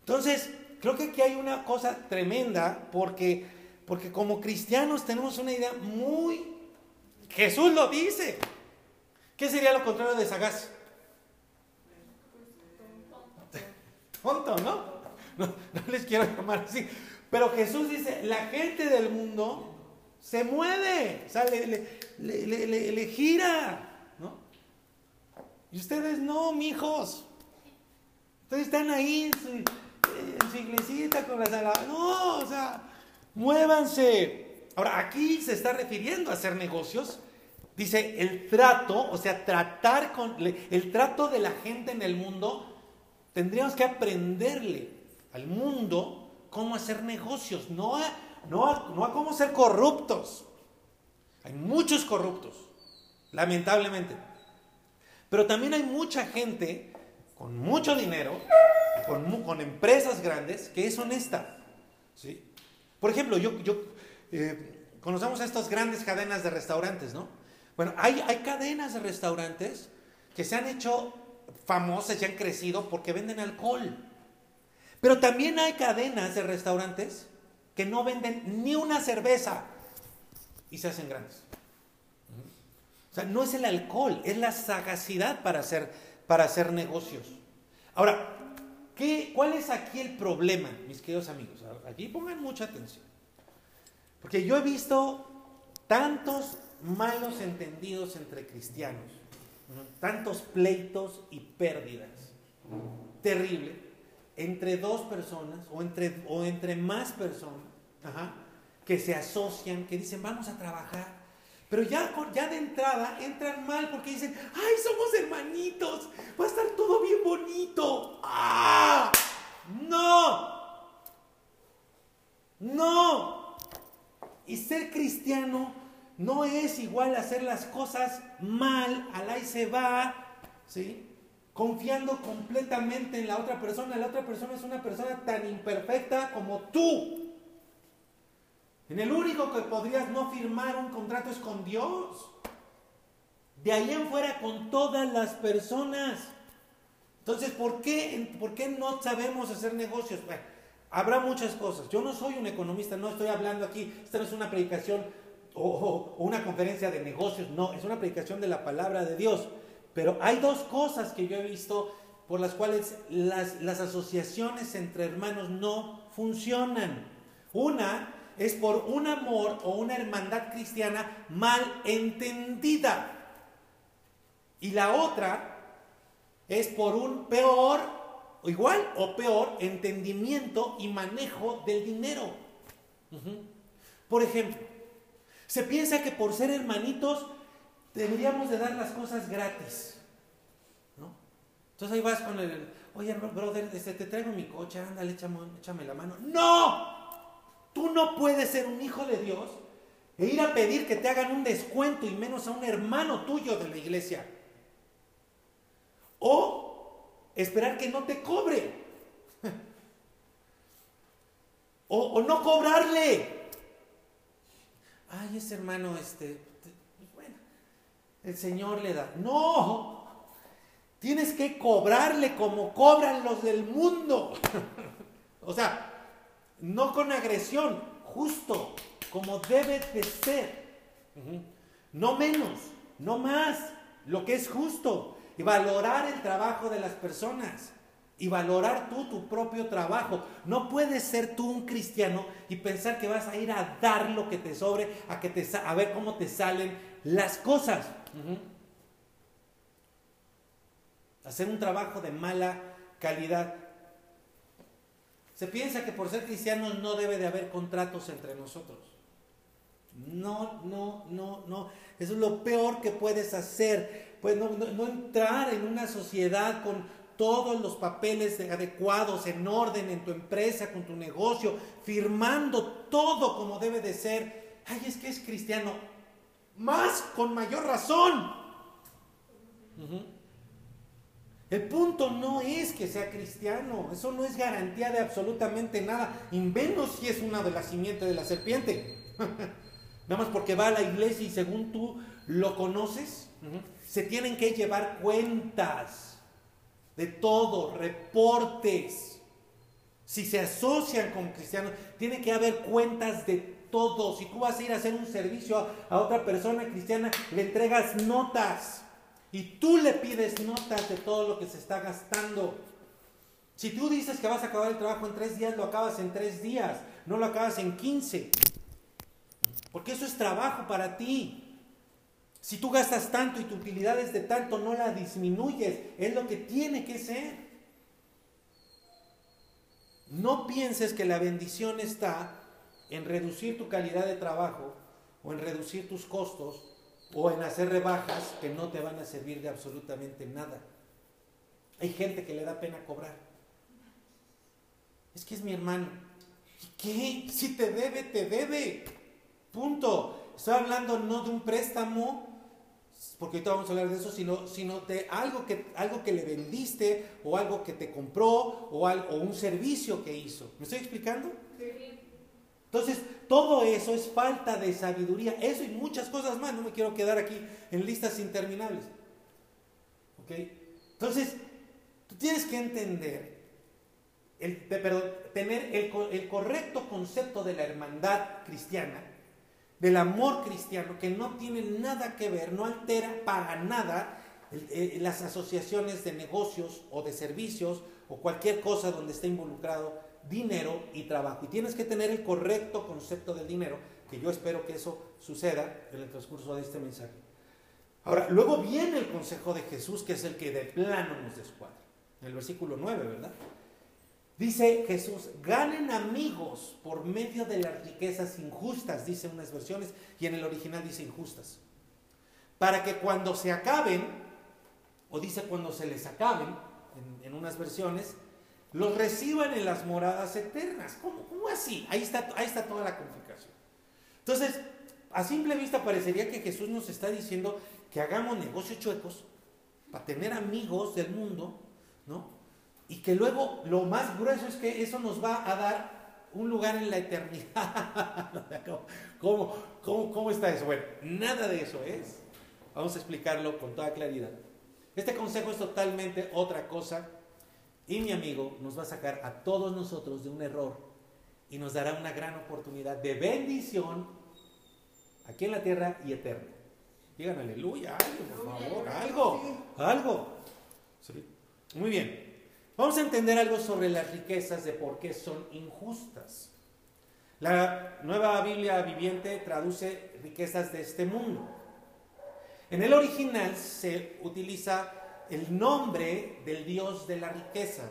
Entonces, creo que aquí hay una cosa tremenda porque, porque como cristianos tenemos una idea muy... Jesús lo dice. ¿Qué sería lo contrario de sagaz? Tonto, ¿no? ¿no? les quiero llamar así. Pero Jesús dice, la gente del mundo se mueve, o sea, le, gira, ¿no? Y ustedes no, mijos. Ustedes están ahí en su, iglesita con las alabanzas. No, o sea, muévanse. Ahora, aquí se está refiriendo a hacer negocios Dice, el trato, o sea, tratar con, el trato de la gente en el mundo, tendríamos que aprenderle al mundo cómo hacer negocios, no a, no no a cómo ser corruptos. Hay muchos corruptos, lamentablemente. Pero también hay mucha gente con mucho dinero, con, con empresas grandes, que es honesta. ¿sí? Por ejemplo, yo, yo eh, conocemos a estas grandes cadenas de restaurantes, ¿no? Bueno, hay, hay cadenas de restaurantes que se han hecho famosas y han crecido porque venden alcohol. Pero también hay cadenas de restaurantes que no venden ni una cerveza y se hacen grandes. O sea, no es el alcohol, es la sagacidad para hacer, para hacer negocios. Ahora, ¿qué, ¿cuál es aquí el problema, mis queridos amigos? Aquí pongan mucha atención. Porque yo he visto tantos malos entendidos entre cristianos, tantos pleitos y pérdidas. Terrible. Entre dos personas o entre, o entre más personas que se asocian, que dicen vamos a trabajar. Pero ya, ya de entrada entran mal porque dicen, ay, somos hermanitos, va a estar todo bien bonito. ¡Ah! No. No. Y ser cristiano no es igual hacer las cosas mal, al ahí se va, ¿sí? Confiando completamente en la otra persona. La otra persona es una persona tan imperfecta como tú. En el único que podrías no firmar un contrato es con Dios. De ahí en fuera con todas las personas. Entonces, ¿por qué, ¿por qué no sabemos hacer negocios? Habrá muchas cosas. Yo no soy un economista, no estoy hablando aquí, esta no es una predicación o, una conferencia de negocios, no, es una predicación de la palabra de Dios. Pero hay dos cosas que yo he visto por las cuales las, asociaciones entre hermanos no funcionan. Una es por un amor o una hermandad cristiana mal entendida. Y la otra es por un peor, igual o peor, entendimiento y manejo del dinero. Por ejemplo, se piensa que por ser hermanitos deberíamos de dar las cosas gratis. ¿no? Entonces ahí vas con el, oye, brother, este, te traigo mi coche, ándale, échame, la mano. ¡No! Tú no puedes ser un hijo de Dios e ir a pedir que te hagan un descuento y menos a un hermano tuyo de la iglesia. O esperar que no te cobre. o no cobrarle ay, ese hermano, este, bueno, el Señor le da. No, tienes que cobrarle como cobran los del mundo. o sea, no con agresión, justo, como debe de ser. No menos, no más, lo que es justo. Y valorar el trabajo de las personas y valorar tú tu propio trabajo. No puedes ser tú un cristiano y pensar que vas a ir a dar lo que te sobre, a, que te, a ver cómo te salen las cosas. Hacer un trabajo de mala calidad. Se piensa que por ser cristianos no debe de haber contratos entre nosotros. No, no, no, no. Eso es lo peor que puedes hacer. Pues no, no entrar en una sociedad con, todos los papeles adecuados, en orden, en tu empresa, con tu negocio, firmando todo como debe de ser. Ay, es que es cristiano. Más con mayor razón. El punto no es que sea cristiano, eso no es garantía de absolutamente nada, y menos si es una de las simientes de la serpiente. Nada más porque va a la iglesia y según tú lo conoces, se tienen que llevar cuentas de todo, reportes. Si se asocian con cristianos, tiene que haber cuentas de todo. Si tú vas a ir a hacer un servicio a, otra persona cristiana, le entregas notas. Y tú le pides notas de todo lo que se está gastando. Si tú dices que vas a acabar el trabajo en tres días, lo acabas en tres días, no lo acabas en quince. Porque eso es trabajo para ti. Si tú gastas tanto y tu utilidad es de tanto, no la disminuyes. Es lo que tiene que ser. No pienses que la bendición está en reducir tu calidad de trabajo o en reducir tus costos o en hacer rebajas que no te van a servir de absolutamente nada. Hay gente que le da pena cobrar. Es que es mi hermano. ¿Y qué? Si te debe, te debe. Punto. Estoy hablando no de un préstamo porque ahorita vamos a hablar de eso, sino, sino de algo que, algo que le vendiste o algo que te compró o, o un servicio que hizo. ¿Me estoy explicando? Entonces, todo eso es falta de sabiduría. Eso y muchas cosas más. No me quiero quedar aquí en listas interminables. ¿Ok? Entonces, tú tienes que entender, el, tener el, el correcto concepto de la hermandad cristiana, del amor cristiano, que no tiene nada que ver, no altera para nada eh, las asociaciones de negocios o de servicios o cualquier cosa donde esté involucrado dinero y trabajo. Y tienes que tener el correcto concepto del dinero, que yo espero que eso suceda en el transcurso de este mensaje. Ahora, luego viene el consejo de Jesús, que es el que de plano nos descuadra. En el versículo 9, ¿verdad? Dice Jesús, ganen amigos por medio de las riquezas injustas, dice unas versiones, y en el original dice injustas. Para que cuando se acaben, o dice cuando se les acaben, en, unas versiones, los reciban en las moradas eternas. ¿Cómo, así? Ahí está, ahí está toda la complicación. Entonces, a simple vista parecería que Jesús nos está diciendo que hagamos negocios chuecos para tener amigos del mundo, ¿no? Y que luego lo más grueso es que eso nos va a dar un lugar en la eternidad. ¿Cómo, cómo, cómo está eso? Bueno, nada de eso es. Vamos a explicarlo con toda claridad. Este consejo es totalmente otra cosa y mi amigo nos va a sacar a todos nosotros de un error y nos dará una gran oportunidad de bendición aquí en la tierra y eterna. Digan aleluya, algo, por favor, algo, algo. Muy bien. Vamos a entender algo sobre las riquezas de por qué son injustas. La nueva Biblia viviente traduce riquezas de este mundo. En el original se utiliza el nombre del Dios de la riqueza,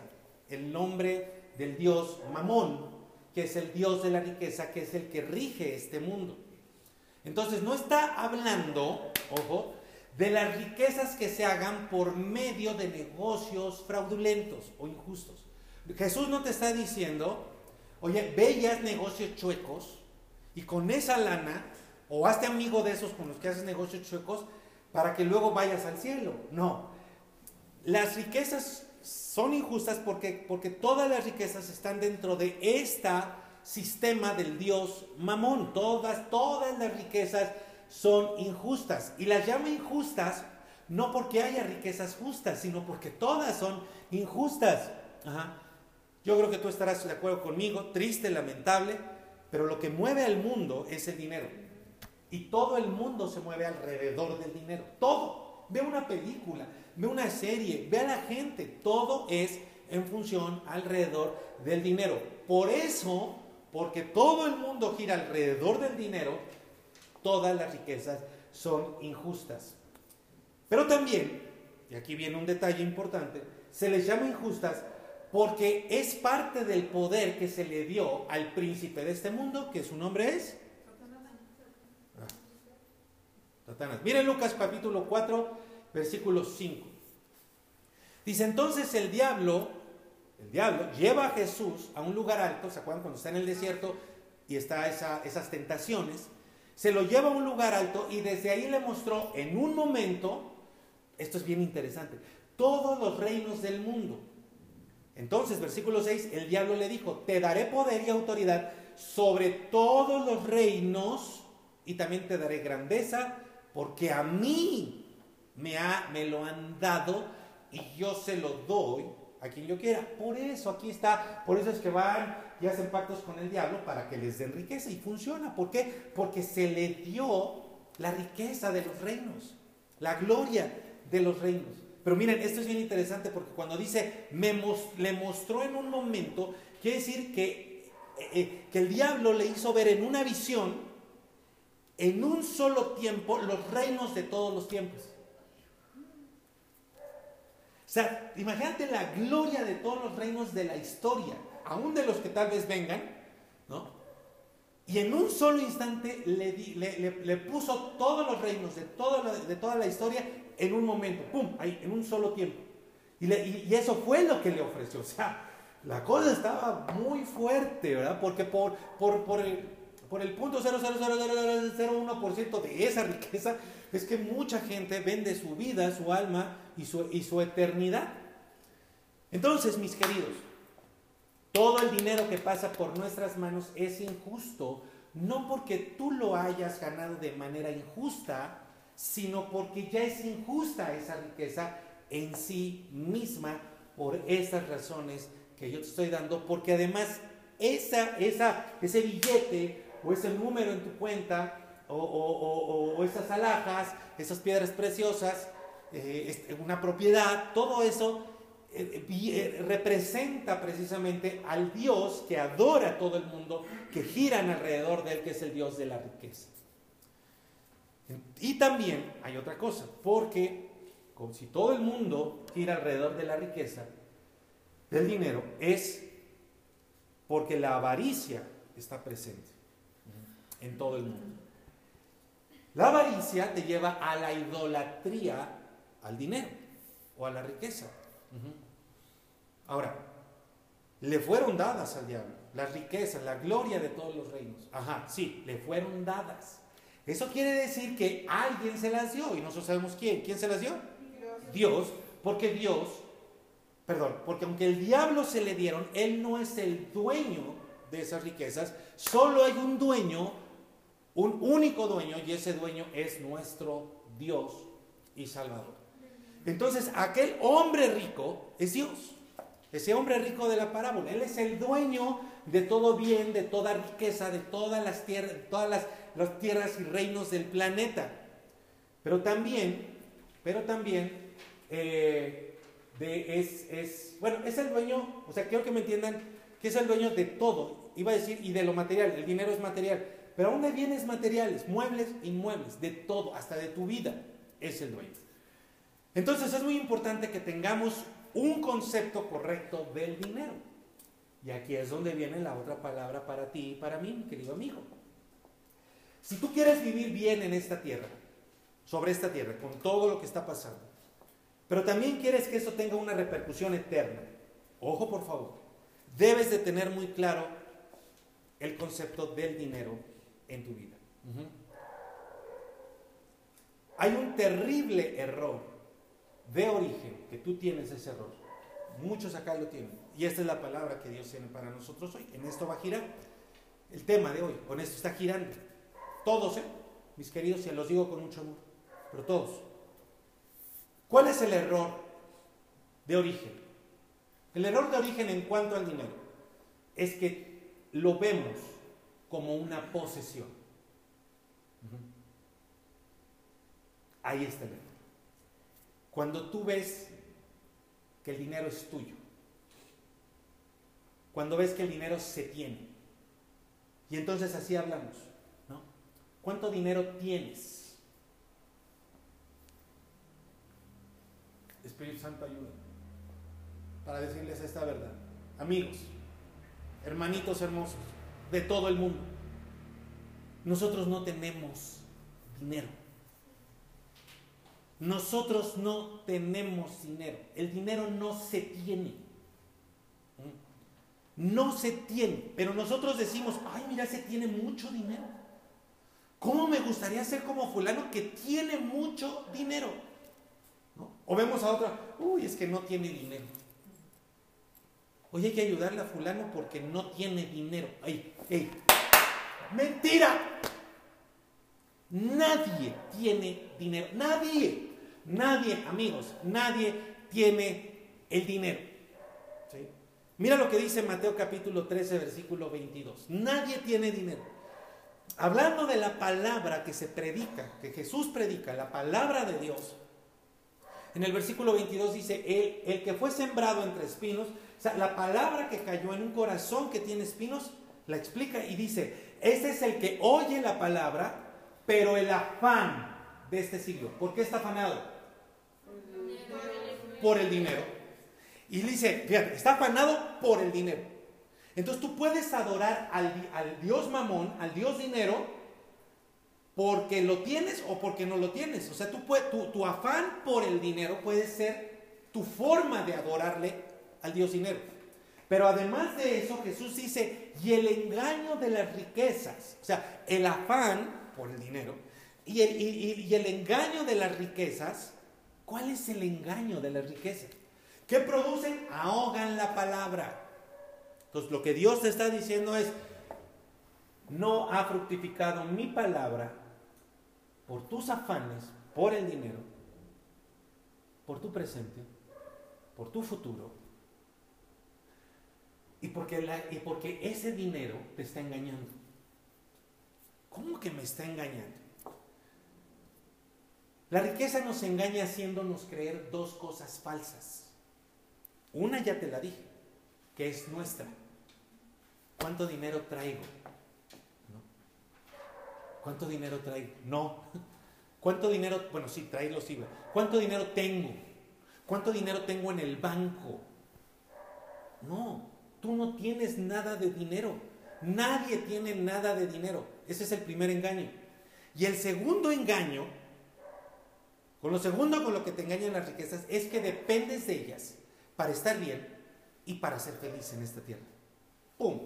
el nombre del Dios Mamón, que es el Dios de la riqueza, que es el que rige este mundo. Entonces no está hablando, ojo, de las riquezas que se hagan por medio de negocios fraudulentos o injustos. Jesús no te está diciendo, oye, bellas negocios chuecos y con esa lana, o hazte amigo de esos con los que haces negocios chuecos, para que luego vayas al cielo. No, las riquezas son injustas porque, porque todas las riquezas están dentro de este sistema del Dios Mamón. Todas, todas las riquezas son injustas. Y las llama injustas no porque haya riquezas justas, sino porque todas son injustas. Yo creo que tú estarás de acuerdo conmigo, triste, lamentable, pero lo que mueve al mundo es el dinero. Y todo el mundo se mueve alrededor del dinero. Todo. Ve una película, ve una serie, ve a la gente, todo es en función alrededor del dinero. Por eso, porque todo el mundo gira alrededor del dinero, todas las riquezas son injustas. Pero también, y aquí viene un detalle importante, se les llama injustas porque es parte del poder que se le dio al príncipe de este mundo, que su nombre es ah, Satanás. Miren Lucas capítulo 4, versículo 5. Dice entonces el diablo, el diablo lleva a Jesús a un lugar alto, ¿se acuerdan cuando está en el desierto y está esas tentaciones? Se lo lleva a un lugar alto y desde ahí le mostró en un momento, esto es bien interesante, todos los reinos del mundo. Entonces, versículo 6, el diablo le dijo, te daré poder y autoridad sobre todos los reinos y también te daré grandeza porque a mí me, ha, me lo han dado y yo se lo doy a quien yo quiera. Por eso aquí está, por eso es que van y hacen pactos con el diablo para que les den riqueza y funciona. ¿Por qué? Porque se le dio la riqueza de los reinos, la gloria de los reinos. Pero miren, esto es bien interesante porque cuando dice me le mostró en un momento, quiere decir que, eh, eh, que el diablo le hizo ver en una visión, en un solo tiempo, los reinos de todos los tiempos. O sea, imagínate la gloria de todos los reinos de la historia, aún de los que tal vez vengan, ¿no? Y en un solo instante le, puso todos los reinos de, toda la historia en un momento, ¡pum! Ahí, en un solo tiempo. Y, eso fue lo que le ofreció. O sea, la cosa estaba muy fuerte, ¿verdad? Porque por, por, por el, por el punto 0,00001% de esa riqueza es que mucha gente vende su vida, su alma y su eternidad. Entonces, mis queridos, Todo el dinero que pasa por nuestras manos es injusto, no porque tú lo hayas ganado de manera injusta, sino porque ya es injusta esa riqueza en sí misma por esas razones que yo te estoy dando, porque además esa, esa, ese billete o ese número en tu cuenta o, esas alhajas, esas piedras preciosas, eh, este, una propiedad, todo eso representa precisamente al Dios que adora a todo el mundo, que giran alrededor de él, que es el Dios de la riqueza. Y también hay otra cosa, porque como si todo el mundo gira alrededor de la riqueza, del dinero, es porque la avaricia está presente en todo el mundo. La avaricia te lleva a la idolatría al dinero o a la riqueza. Ahora, le fueron dadas al diablo las riquezas, la gloria de todos los reinos. Ajá, sí, le fueron dadas. Eso quiere decir que alguien se las dio y nosotros sabemos quién. ¿Quién se las dio? Dios, Dios porque Dios, perdón, porque aunque el diablo se le dieron, él no es el dueño de esas riquezas, solo hay un dueño, un único dueño y ese dueño es nuestro Dios y Salvador. Entonces, aquel hombre rico es Dios. Ese hombre rico de la parábola, él es el dueño de todo bien, de toda riqueza, de todas las tierras, todas las, tierras y reinos del planeta. Pero también, pero también eh, es, es, bueno, es el dueño, o sea, quiero que me entiendan que es el dueño de todo, iba a decir, y de lo material, el dinero es material, pero aún de bienes materiales, muebles, inmuebles, de todo, hasta de tu vida, es el dueño. Entonces es muy importante que tengamos un concepto correcto del dinero. Y aquí es donde viene la otra palabra para ti y para mí, mi querido amigo. Si tú quieres vivir bien en esta tierra, sobre esta tierra, con todo lo que está pasando, pero también quieres que eso tenga una repercusión eterna, ojo por favor, debes de tener muy claro el concepto del dinero en tu vida. Hay un terrible error de origen, que tú tienes ese error. Muchos acá lo tienen. Y esta es la palabra que Dios tiene para nosotros hoy. En esto va a girar el tema de hoy. Con esto está girando. Todos, ¿eh? mis queridos, se los digo con mucho amor. Pero todos. ¿Cuál es el error de origen? El error de origen en cuanto al dinero es que lo vemos como una posesión. Ahí está el error. Cuando tú ves que el dinero es tuyo, cuando ves que el dinero se tiene, y entonces así hablamos, ¿no? ¿Cuánto dinero tienes? Espíritu Santo ayuda para decirles esta verdad. Amigos, hermanitos hermosos de todo el mundo, nosotros no tenemos dinero. Nosotros no tenemos dinero. El dinero no se tiene. No se tiene. Pero nosotros decimos, ay, mira, se tiene mucho dinero. ¿Cómo me gustaría ser como fulano que tiene mucho dinero? O vemos a otra, uy, es que no tiene dinero. Oye, hay que ayudarle a fulano porque no tiene dinero. Ay, ay. Mentira. Nadie tiene dinero. Nadie. Nadie, amigos, nadie tiene el dinero. Mira lo que dice Mateo capítulo 13, versículo 22. Nadie tiene dinero. Hablando de la palabra que se predica, que Jesús predica, la palabra de Dios. En el versículo 22 dice, el, el que fue sembrado entre espinos, o sea, la palabra que cayó en un corazón que tiene espinos, la explica y dice, ese es el que oye la palabra, pero el afán de este siglo. ¿Por qué está afanado? Por el dinero. Y dice, fíjate, está afanado por el dinero. Entonces tú puedes adorar al, Dios mamón, al Dios dinero, porque lo tienes o porque no lo tienes. O sea, tú tu, tu afán por el dinero puede ser tu forma de adorarle al Dios dinero. Pero además de eso, Jesús dice, y el engaño de las riquezas, o sea, el afán por el dinero, y el, y el engaño de las riquezas ¿Cuál es el engaño de la riqueza? ¿Qué producen? Ahogan la palabra. Entonces lo que Dios te está diciendo es, no ha fructificado mi palabra por tus afanes, por el dinero, por tu presente, por tu futuro, y porque, y porque ese dinero te está engañando. ¿Cómo que me está engañando? La riqueza nos engaña haciéndonos creer dos cosas falsas. Una ya te la dije, que es nuestra. ¿Cuánto dinero traigo? ¿Cuánto dinero traigo? No. ¿Cuánto dinero? Bueno, sí, tráelo, sí. ¿Cuánto dinero tengo? ¿Cuánto dinero tengo en el banco? No, tú no tienes nada de dinero. Nadie tiene nada de dinero. Ese es el primer engaño. Y el segundo engaño, con lo segundo con lo que te engañan las riquezas, es que dependes de ellas para estar bien y para ser feliz en esta tierra. ¡Pum!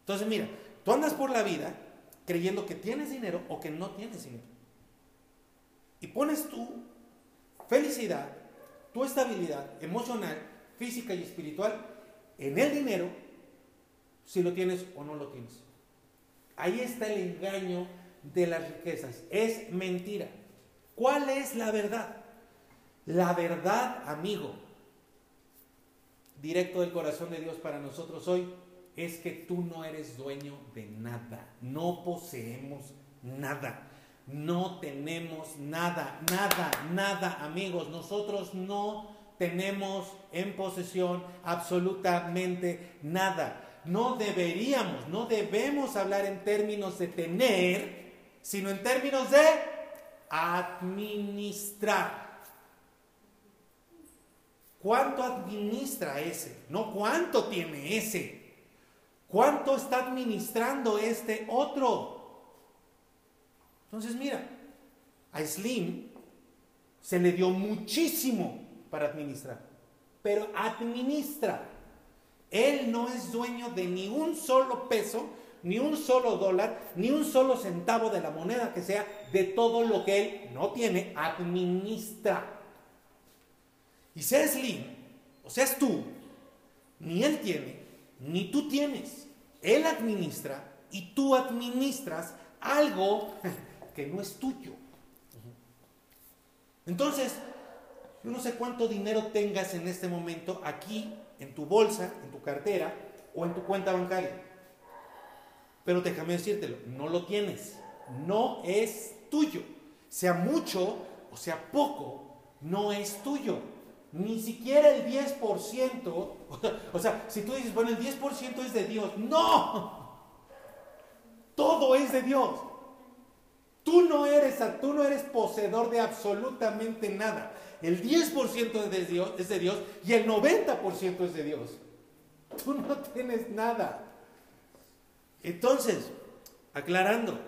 Entonces mira, tú andas por la vida creyendo que tienes dinero o que no tienes dinero. Y pones tu felicidad, tu estabilidad emocional, física y espiritual en el dinero si lo tienes o no lo tienes. Ahí está el engaño de las riquezas. Es mentira. ¿Cuál es la verdad? La verdad, amigo, directo del corazón de Dios para nosotros hoy, es que tú no eres dueño de nada. No poseemos nada. No tenemos nada, nada, nada, amigos. Nosotros no tenemos en posesión absolutamente nada no deberíamos, no debemos hablar en términos de tener, sino en términos de administrar. ¿Cuánto administra ese? No cuánto tiene ese. ¿Cuánto está administrando este otro? Entonces mira, a Slim se le dio muchísimo para administrar, pero administra. Él no es dueño de ni un solo peso, ni un solo dólar, ni un solo centavo de la moneda que sea, de todo lo que él no tiene, administra. Y seas Slim, o seas tú, ni él tiene, ni tú tienes. Él administra y tú administras algo que no es tuyo. Entonces, yo no sé cuánto dinero tengas en este momento aquí en tu bolsa, en tu cartera o en tu cuenta bancaria. Pero déjame decírtelo, no lo tienes, no es tuyo. Sea mucho o sea poco, no es tuyo. Ni siquiera el 10%, o sea, si tú dices, bueno, el 10% es de Dios, no, todo es de Dios. Tú no eres, tú no eres poseedor de absolutamente nada el 10% es de, Dios, es de Dios y el 90% es de Dios. Tú no tienes nada. Entonces, aclarando,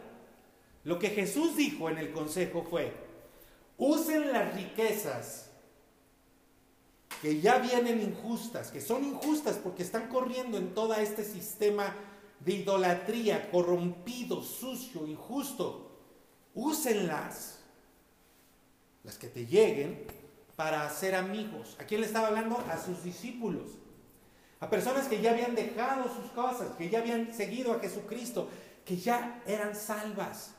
lo que Jesús dijo en el consejo fue, usen las riquezas que ya vienen injustas, que son injustas porque están corriendo en todo este sistema de idolatría corrompido, sucio, injusto. Úsenlas, las que te lleguen, para hacer amigos. ¿A quién le estaba hablando? A sus discípulos. A personas que ya habían dejado sus cosas, que ya habían seguido a Jesucristo, que ya eran salvas.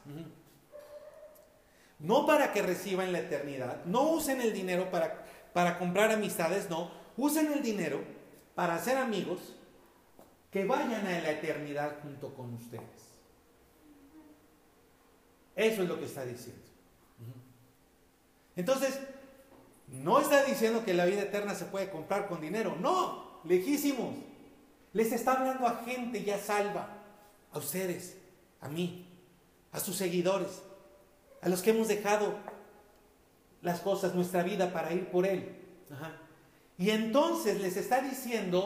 No para que reciban la eternidad. No usen el dinero para, para comprar amistades, no. Usen el dinero para hacer amigos que vayan a la eternidad junto con ustedes. Eso es lo que está diciendo. Entonces, no está diciendo que la vida eterna se puede comprar con dinero, no, lejísimos. Les está hablando a gente ya salva, a ustedes, a mí, a sus seguidores, a los que hemos dejado las cosas, nuestra vida para ir por Él. Y entonces les está diciendo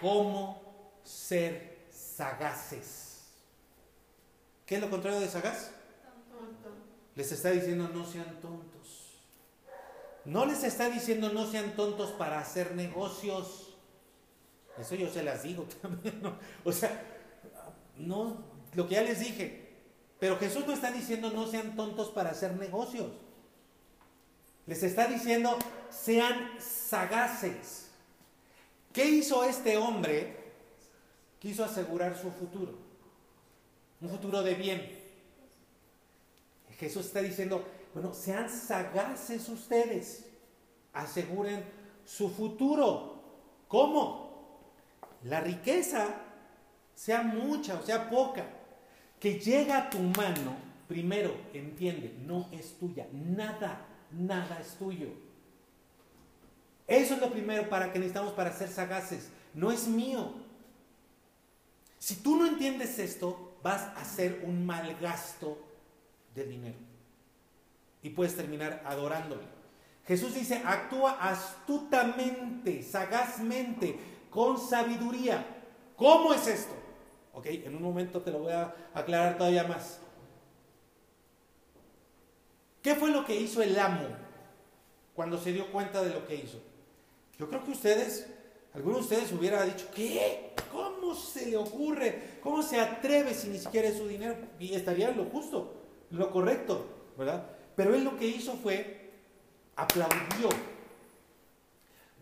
cómo ser sagaces. ¿Qué es lo contrario de sagaz? Les está diciendo no sean tontos. No les está diciendo no sean tontos para hacer negocios. Eso yo se las digo también. O sea, no, lo que ya les dije. Pero Jesús no está diciendo no sean tontos para hacer negocios. Les está diciendo sean sagaces. ¿Qué hizo este hombre? Quiso asegurar su futuro, un futuro de bien. Jesús está diciendo, bueno, sean sagaces ustedes, aseguren su futuro. ¿Cómo? La riqueza, sea mucha o sea poca, que llega a tu mano, primero, entiende, no es tuya, nada, nada es tuyo. Eso es lo primero para que necesitamos para ser sagaces, no es mío. Si tú no entiendes esto, vas a hacer un mal gasto de dinero y puedes terminar adorándole. Jesús dice, actúa astutamente, sagazmente, con sabiduría. ¿Cómo es esto? Ok, en un momento te lo voy a aclarar todavía más. ¿Qué fue lo que hizo el amo cuando se dio cuenta de lo que hizo? Yo creo que ustedes, algunos de ustedes hubiera dicho, ¿qué? ¿Cómo se le ocurre? ¿Cómo se atreve si ni siquiera es su dinero? Y estaría lo justo, lo correcto, ¿verdad? Pero él lo que hizo fue aplaudió.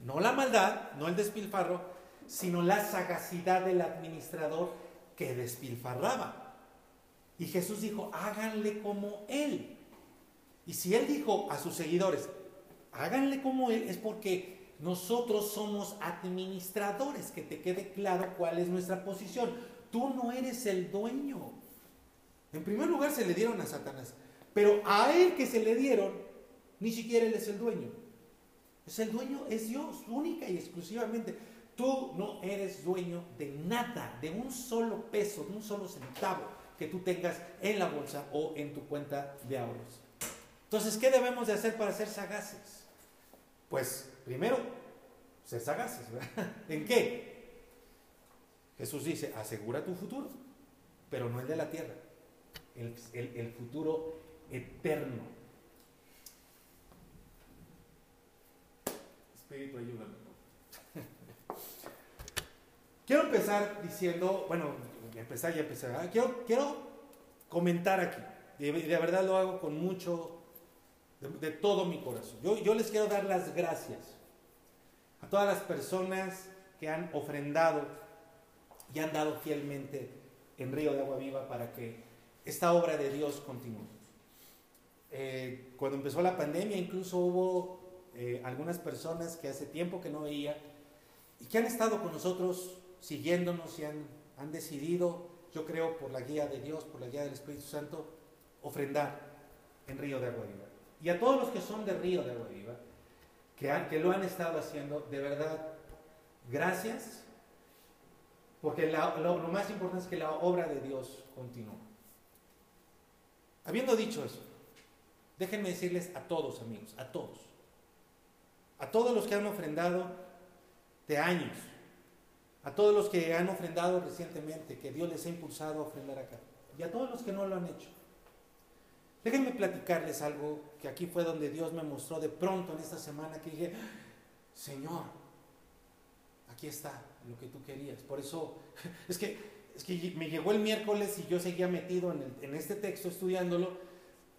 No la maldad, no el despilfarro, sino la sagacidad del administrador que despilfarraba. Y Jesús dijo, háganle como Él. Y si Él dijo a sus seguidores, háganle como Él, es porque nosotros somos administradores, que te quede claro cuál es nuestra posición. Tú no eres el dueño. En primer lugar se le dieron a Satanás, pero a Él que se le dieron, ni siquiera Él es el dueño. Es el dueño, es Dios, única y exclusivamente. Tú no eres dueño de nada, de un solo peso, de un solo centavo que tú tengas en la bolsa o en tu cuenta de ahorros. Entonces, ¿qué debemos de hacer para ser sagaces? Pues primero, ser sagaces, ¿verdad? ¿En qué? Jesús dice, asegura tu futuro, pero no el de la tierra, el, el futuro eterno. Espíritu, ayúdame. Quiero empezar diciendo, bueno, empezar y empezar. Quiero, quiero comentar aquí. De, de, verdad lo hago con mucho, de, de todo mi corazón. Yo, yo, les quiero dar las gracias a todas las personas que han ofrendado y han dado fielmente en Río de Agua Viva para que esta obra de Dios continúe. Eh, cuando empezó la pandemia incluso hubo eh, algunas personas que hace tiempo que no veía y que han estado con nosotros siguiéndonos y han, han decidido, yo creo, por la guía de Dios, por la guía del Espíritu Santo, ofrendar en Río de Agua Viva. Y a todos los que son de Río de Agua Viva, que, han, que lo han estado haciendo, de verdad, gracias, porque lo, lo, más importante es que la obra de Dios continúa. Habiendo dicho eso, déjenme decirles a todos, amigos, a todos, a todos los que han ofrendado de años, a todos los que han ofrendado recientemente, que Dios les ha impulsado a ofrendar acá, y a todos los que no lo han hecho. Déjenme platicarles algo que aquí fue donde Dios me mostró de pronto en esta semana que dije, Señor, aquí está lo que tú querías. Por eso, es que, es que me llegó el miércoles y yo seguía metido en, el, en este texto estudiándolo.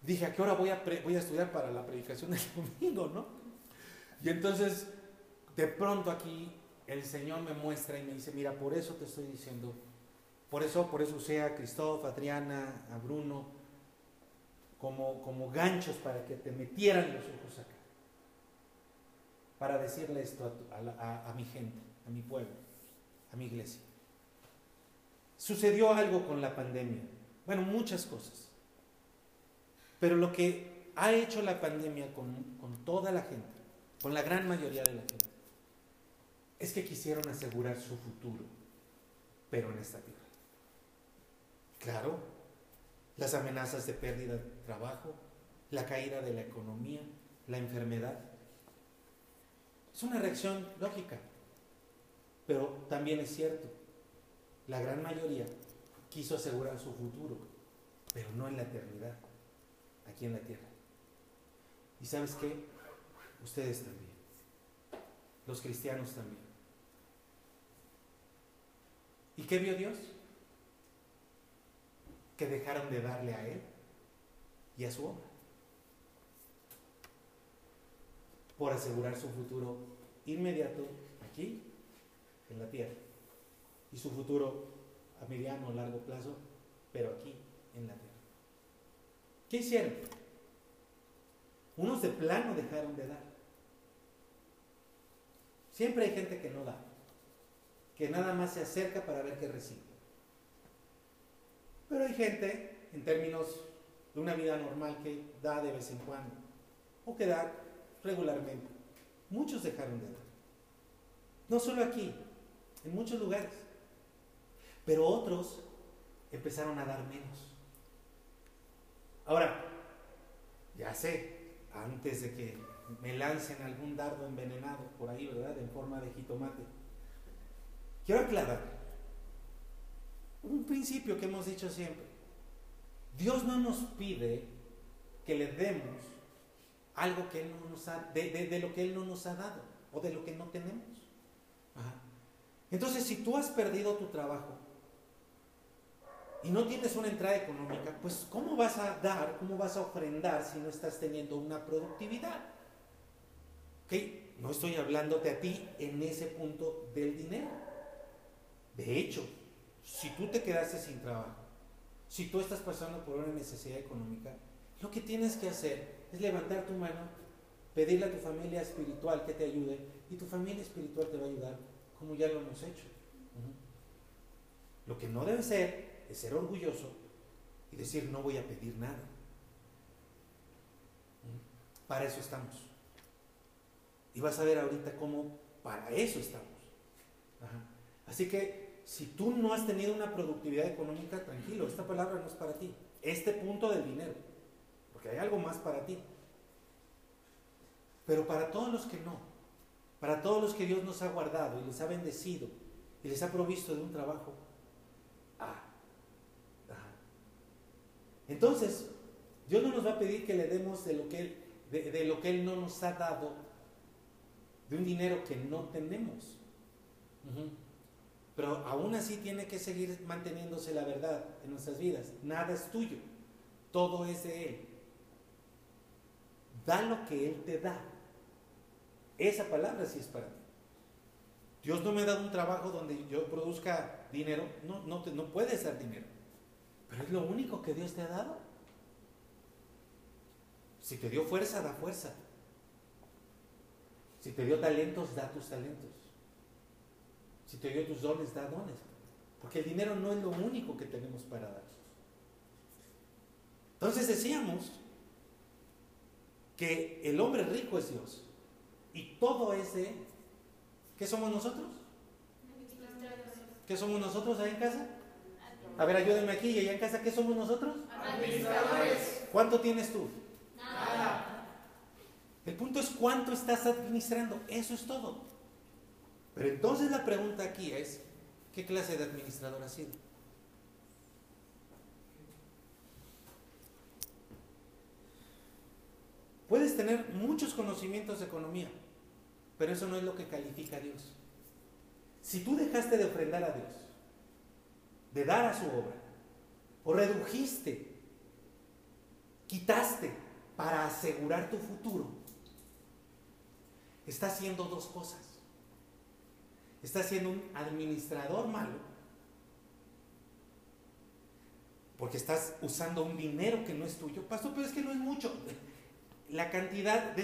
Dije, ¿a qué hora voy a, pre, voy a estudiar para la predicación del domingo, no? Y entonces, de pronto aquí el Señor me muestra y me dice, mira, por eso te estoy diciendo, por eso, por eso usé a Cristóbal, a Adriana, a Bruno, como, como ganchos para que te metieran los ojos acá. Para decirle esto a, a, a mi gente, a mi pueblo, a mi iglesia. Sucedió algo con la pandemia. Bueno, muchas cosas. Pero lo que ha hecho la pandemia con, con toda la gente, con la gran mayoría de la gente, es que quisieron asegurar su futuro, pero en esta vida. Claro, las amenazas de pérdida de trabajo, la caída de la economía, la enfermedad. Es una reacción lógica, pero también es cierto, la gran mayoría quiso asegurar su futuro, pero no en la eternidad, aquí en la tierra. ¿Y sabes qué? Ustedes también, los cristianos también. ¿Y qué vio Dios? Que dejaron de darle a Él y a su obra. Por asegurar su futuro inmediato aquí en la tierra y su futuro a mediano o largo plazo, pero aquí en la tierra. ¿Qué hicieron? Unos de plano dejaron de dar. Siempre hay gente que no da, que nada más se acerca para ver qué recibe. Pero hay gente, en términos de una vida normal, que da de vez en cuando, o que da regularmente. Muchos dejaron de dar. No solo aquí, en muchos lugares. Pero otros empezaron a dar menos. Ahora, ya sé, antes de que me lancen algún dardo envenenado por ahí, ¿verdad? En forma de jitomate. Quiero aclarar un principio que hemos dicho siempre. Dios no nos pide que le demos algo que Él no nos ha, de, lo que Él no nos ha dado o de lo que no tenemos. Entonces, si tú has perdido tu trabajo y no tienes una entrada económica, pues ¿cómo vas a dar, cómo vas a ofrendar si no estás teniendo una productividad? ¿Ok? No estoy hablándote a ti en ese punto del dinero. De hecho, si tú te quedaste sin trabajo, si tú estás pasando por una necesidad económica, lo que tienes que hacer es levantar tu mano, pedirle a tu familia espiritual que te ayude y tu familia espiritual te va a ayudar como ya lo hemos hecho. Lo que no debe ser es ser orgulloso y decir no voy a pedir nada. Para eso estamos. Y vas a ver ahorita cómo para eso estamos. Así que si tú no has tenido una productividad económica, tranquilo, esta palabra no es para ti. Este punto del dinero porque hay algo más para ti. Pero para todos los que no, para todos los que Dios nos ha guardado y les ha bendecido y les ha provisto de un trabajo, ah, Entonces, Dios no nos va a pedir que le demos de lo que Él, de, lo que Él no nos ha dado, de un dinero que no tenemos. Pero aún así tiene que seguir manteniéndose la verdad en nuestras vidas. Nada es tuyo, todo es de Él da lo que Él te da. Esa palabra sí es para ti. Dios no me ha dado un trabajo donde yo produzca dinero. No, no, no puedes dar dinero. Pero es lo único que Dios te ha dado. Si te dio fuerza, da fuerza. Si te dio talentos, da tus talentos. Si te dio tus dones, da dones. Porque el dinero no es lo único que tenemos para dar. Entonces decíamos que el hombre rico es Dios y todo ese, ¿qué somos nosotros? ¿Qué somos nosotros ahí en casa? A ver, ayúdenme aquí, ¿y allá en casa qué somos nosotros? Administradores. ¿Cuánto tienes tú? Nada. El punto es cuánto estás administrando, eso es todo. Pero entonces la pregunta aquí es, ¿qué clase de administrador has sido? Puedes tener muchos conocimientos de economía, pero eso no es lo que califica a Dios. Si tú dejaste de ofrendar a Dios, de dar a su obra, o redujiste, quitaste para asegurar tu futuro, estás haciendo dos cosas. Estás siendo un administrador malo, porque estás usando un dinero que no es tuyo. Pastor, pero es que no es mucho la cantidad,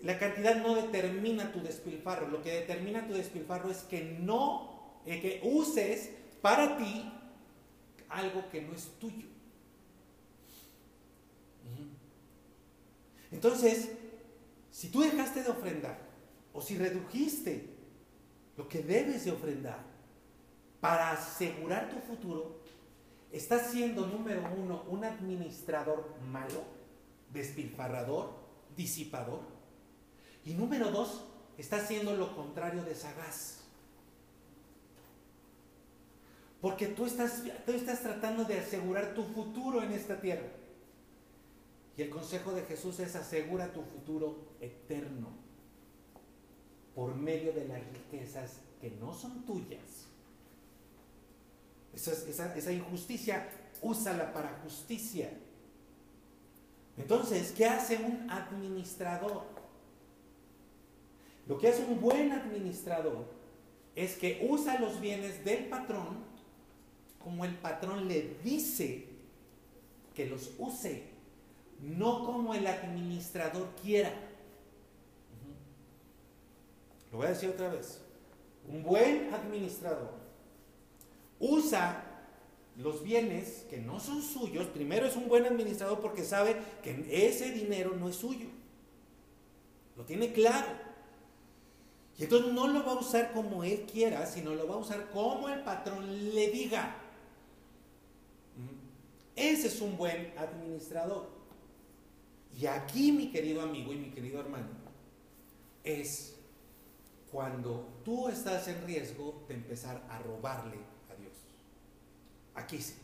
la cantidad no determina tu despilfarro. Lo que determina tu despilfarro es que no, eh, que uses para ti algo que no es tuyo. Entonces, si tú dejaste de ofrendar, o si redujiste lo que debes de ofrendar para asegurar tu futuro, estás siendo, número uno, un administrador malo despilfarrador, disipador. Y número dos, está haciendo lo contrario de sagaz. Porque tú estás, tú estás tratando de asegurar tu futuro en esta tierra. Y el consejo de Jesús es asegura tu futuro eterno por medio de las riquezas que no son tuyas. Esa, esa injusticia, úsala para justicia. Entonces, ¿qué hace un administrador? Lo que hace un buen administrador es que usa los bienes del patrón como el patrón le dice que los use, no como el administrador quiera. Lo voy a decir otra vez. Un buen administrador usa los bienes que no son suyos. Primero es un buen administrador porque sabe que ese dinero no es suyo. Lo tiene claro. Y entonces no lo va a usar como él quiera, sino lo va a usar como el patrón le diga. Ese es un buen administrador. Y aquí, mi querido amigo y mi querido hermano, es cuando tú estás en riesgo de empezar a robarle a Dios. Aquí sí.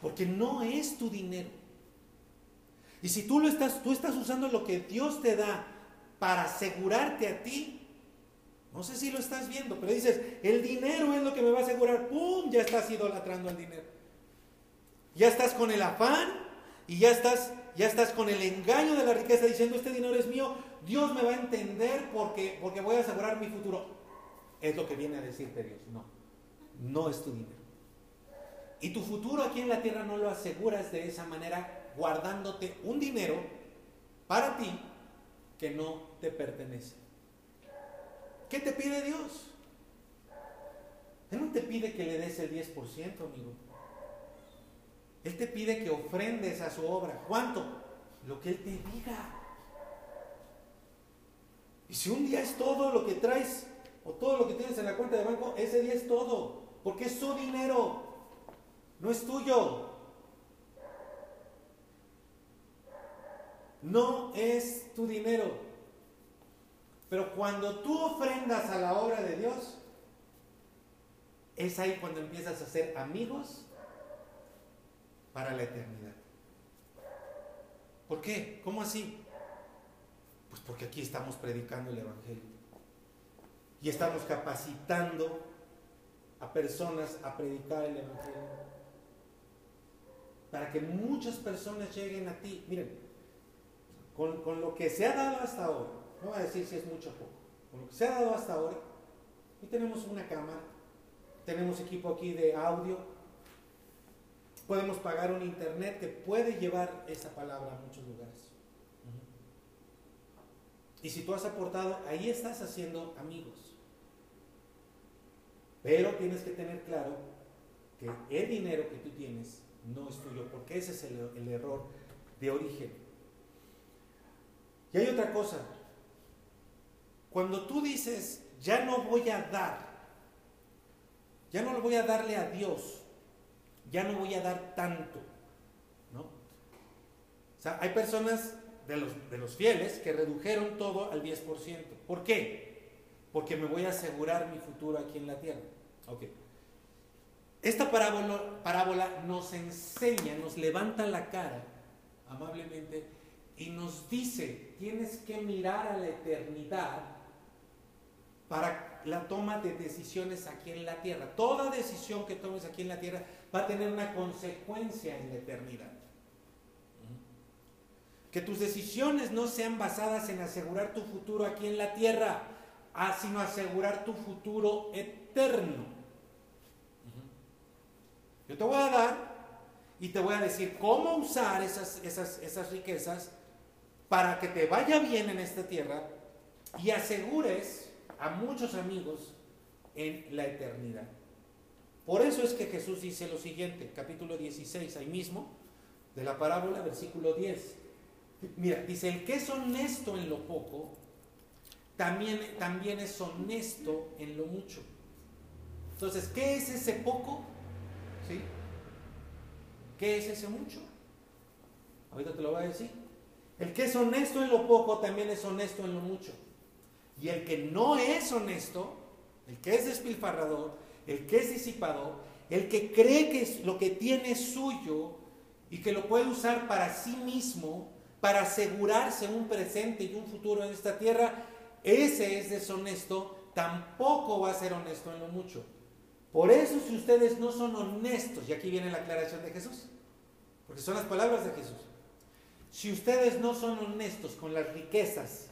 Porque no es tu dinero. Y si tú lo estás, tú estás usando lo que Dios te da para asegurarte a ti, no sé si lo estás viendo, pero dices, el dinero es lo que me va a asegurar. ¡Pum! Ya estás idolatrando al dinero. Ya estás con el afán y ya estás, ya estás con el engaño de la riqueza diciendo, este dinero es mío, Dios me va a entender porque, porque voy a asegurar mi futuro. Es lo que viene a decirte Dios. No, no es tu dinero. Y tu futuro aquí en la tierra no lo aseguras de esa manera, guardándote un dinero para ti que no te pertenece. ¿Qué te pide Dios? Él no te pide que le des el 10%, amigo. Él te pide que ofrendes a su obra. ¿Cuánto? Lo que Él te diga. Y si un día es todo lo que traes o todo lo que tienes en la cuenta de banco, ese día es todo. Porque es su dinero. No es tuyo. No es tu dinero. Pero cuando tú ofrendas a la obra de Dios, es ahí cuando empiezas a ser amigos para la eternidad. ¿Por qué? ¿Cómo así? Pues porque aquí estamos predicando el Evangelio. Y estamos capacitando a personas a predicar el Evangelio. Para que muchas personas lleguen a ti. Miren, con, con lo que se ha dado hasta ahora, no voy a decir si es mucho o poco. Con lo que se ha dado hasta ahora, y tenemos una cámara, tenemos equipo aquí de audio, podemos pagar un internet que puede llevar esa palabra a muchos lugares. Y si tú has aportado, ahí estás haciendo amigos. Pero tienes que tener claro que el dinero que tú tienes no es tuyo, porque ese es el, error de origen. Y hay otra cosa, cuando tú dices, ya no voy a dar, ya no voy a darle a Dios, ya no voy a dar tanto, ¿no? O sea, hay personas de los, de los fieles que redujeron todo al 10%. ¿Por qué? Porque me voy a asegurar mi futuro aquí en la tierra. Ok. Esta parábola, parábola nos enseña, nos levanta la cara amablemente y nos dice, tienes que mirar a la eternidad para la toma de decisiones aquí en la tierra. Toda decisión que tomes aquí en la tierra va a tener una consecuencia en la eternidad. Que tus decisiones no sean basadas en asegurar tu futuro aquí en la tierra, ah, sino asegurar tu futuro eterno. Yo te voy a dar y te voy a decir cómo usar esas, esas, esas riquezas para que te vaya bien en esta tierra y asegures a muchos amigos en la eternidad. Por eso es que Jesús dice lo siguiente, capítulo 16, ahí mismo, de la parábola, versículo 10. Mira, dice, el que es honesto en lo poco, también, también es honesto en lo mucho. Entonces, ¿qué es ese poco? ¿Qué es ese mucho? Ahorita te lo voy a decir. El que es honesto en lo poco, también es honesto en lo mucho. Y el que no es honesto, el que es despilfarrador, el que es disipador, el que cree que lo que tiene es suyo y que lo puede usar para sí mismo, para asegurarse un presente y un futuro en esta tierra, ese es deshonesto, tampoco va a ser honesto en lo mucho. Por eso si ustedes no son honestos, y aquí viene la aclaración de Jesús, porque son las palabras de Jesús, si ustedes no son honestos con las riquezas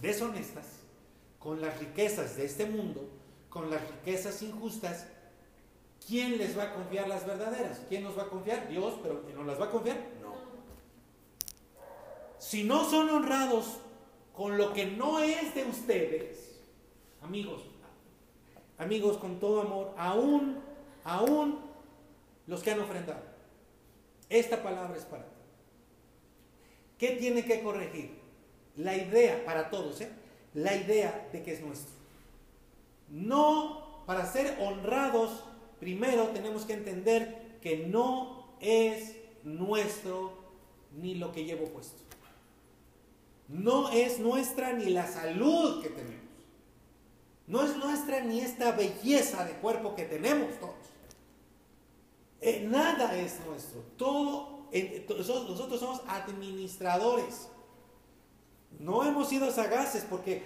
deshonestas, con las riquezas de este mundo, con las riquezas injustas, ¿quién les va a confiar las verdaderas? ¿Quién nos va a confiar? Dios, pero ¿quién nos las va a confiar? Si no son honrados con lo que no es de ustedes, amigos, amigos con todo amor, aún, aún los que han ofrendado, esta palabra es para ti. ¿Qué tiene que corregir? La idea, para todos, ¿eh? la idea de que es nuestro. No, para ser honrados, primero tenemos que entender que no es nuestro ni lo que llevo puesto. No es nuestra ni la salud que tenemos. No es nuestra ni esta belleza de cuerpo que tenemos todos. Eh, nada es nuestro. Todo, nosotros somos administradores. No hemos sido sagaces porque,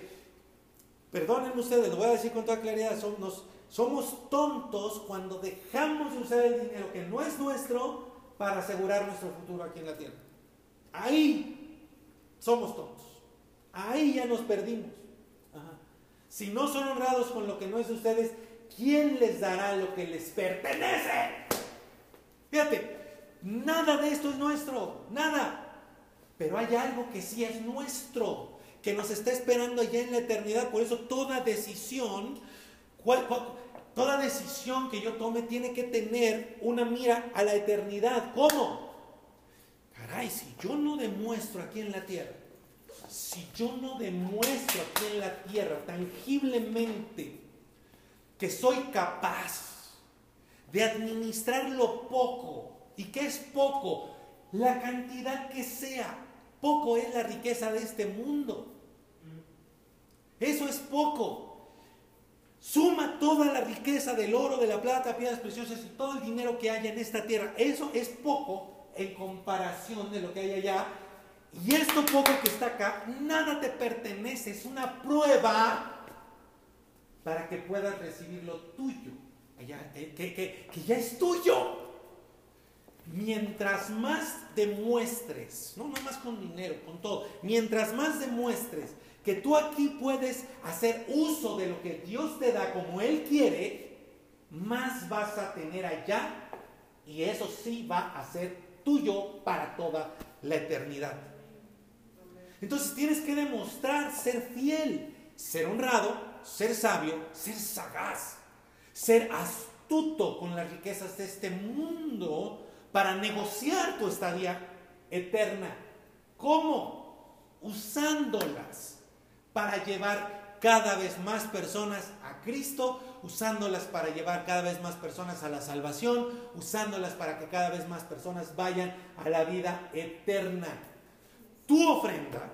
perdónenme ustedes, lo voy a decir con toda claridad, somos, somos tontos cuando dejamos de usar el dinero que no es nuestro para asegurar nuestro futuro aquí en la tierra. Ahí somos tontos. Ahí ya nos perdimos. Si no son honrados con lo que no es de ustedes, ¿quién les dará lo que les pertenece? Fíjate, nada de esto es nuestro, nada. Pero hay algo que sí es nuestro, que nos está esperando allá en la eternidad. Por eso toda decisión, toda decisión que yo tome tiene que tener una mira a la eternidad. ¿Cómo? Caray, si yo no demuestro aquí en la tierra si yo no demuestro aquí en la tierra tangiblemente que soy capaz de administrar lo poco, ¿y qué es poco? La cantidad que sea. Poco es la riqueza de este mundo. Eso es poco. Suma toda la riqueza del oro, de la plata, piedras preciosas y todo el dinero que haya en esta tierra. Eso es poco en comparación de lo que hay allá y esto poco que está acá, nada te pertenece, es una prueba para que puedas recibir lo tuyo, eh, que, ya es tuyo. Mientras más demuestres, no, no más con dinero, con todo, mientras más demuestres que tú aquí puedes hacer uso de lo que Dios te da como Él quiere, más vas a tener allá y eso sí va a ser tuyo para toda la eternidad. Entonces tienes que demostrar ser fiel, ser honrado, ser sabio, ser sagaz, ser astuto con las riquezas de este mundo para negociar tu estadía eterna. ¿Cómo? Usándolas para llevar cada vez más personas a Cristo, usándolas para llevar cada vez más personas a la salvación, usándolas para que cada vez más personas vayan a la vida eterna tu ofrenda,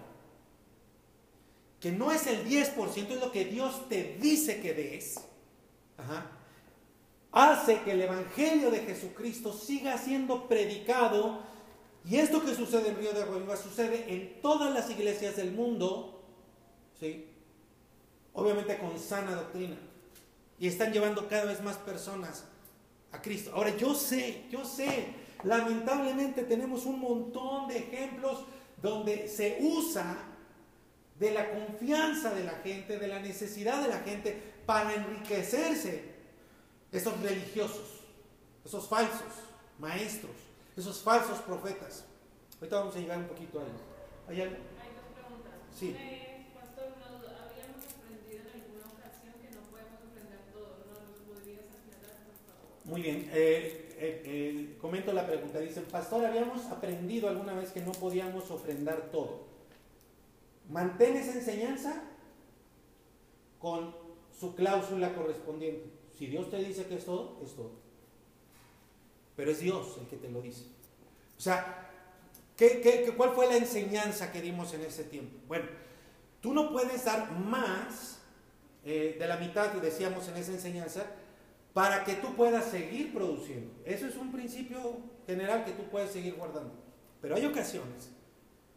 que no es el 10%, es lo que Dios te dice que des, hace que el Evangelio de Jesucristo siga siendo predicado. Y esto que sucede en Río de Agua sucede en todas las iglesias del mundo, ¿sí? obviamente con sana doctrina. Y están llevando cada vez más personas a Cristo. Ahora yo sé, yo sé, lamentablemente tenemos un montón de ejemplos donde se usa de la confianza de la gente, de la necesidad de la gente para enriquecerse. Esos religiosos, esos falsos maestros, esos falsos profetas. Ahorita vamos a llegar un poquito a ellos. ¿Hay algo? Hay dos preguntas. Sí. Eh, pastor, nos habíamos aprendido en alguna ocasión que no podemos aprender todo. ¿Nos lo podrías aclarar, por favor? Muy bien. Eh, eh, eh, comento la pregunta, dice, pastor, habíamos aprendido alguna vez que no podíamos ofrendar todo. Mantén esa enseñanza con su cláusula correspondiente. Si Dios te dice que es todo, es todo. Pero es Dios el que te lo dice. O sea, ¿qué, cuál fue la enseñanza que dimos en ese tiempo? Bueno, tú no puedes dar más eh, de la mitad que decíamos en esa enseñanza para que tú puedas seguir produciendo. Eso es un principio general que tú puedes seguir guardando. Pero hay ocasiones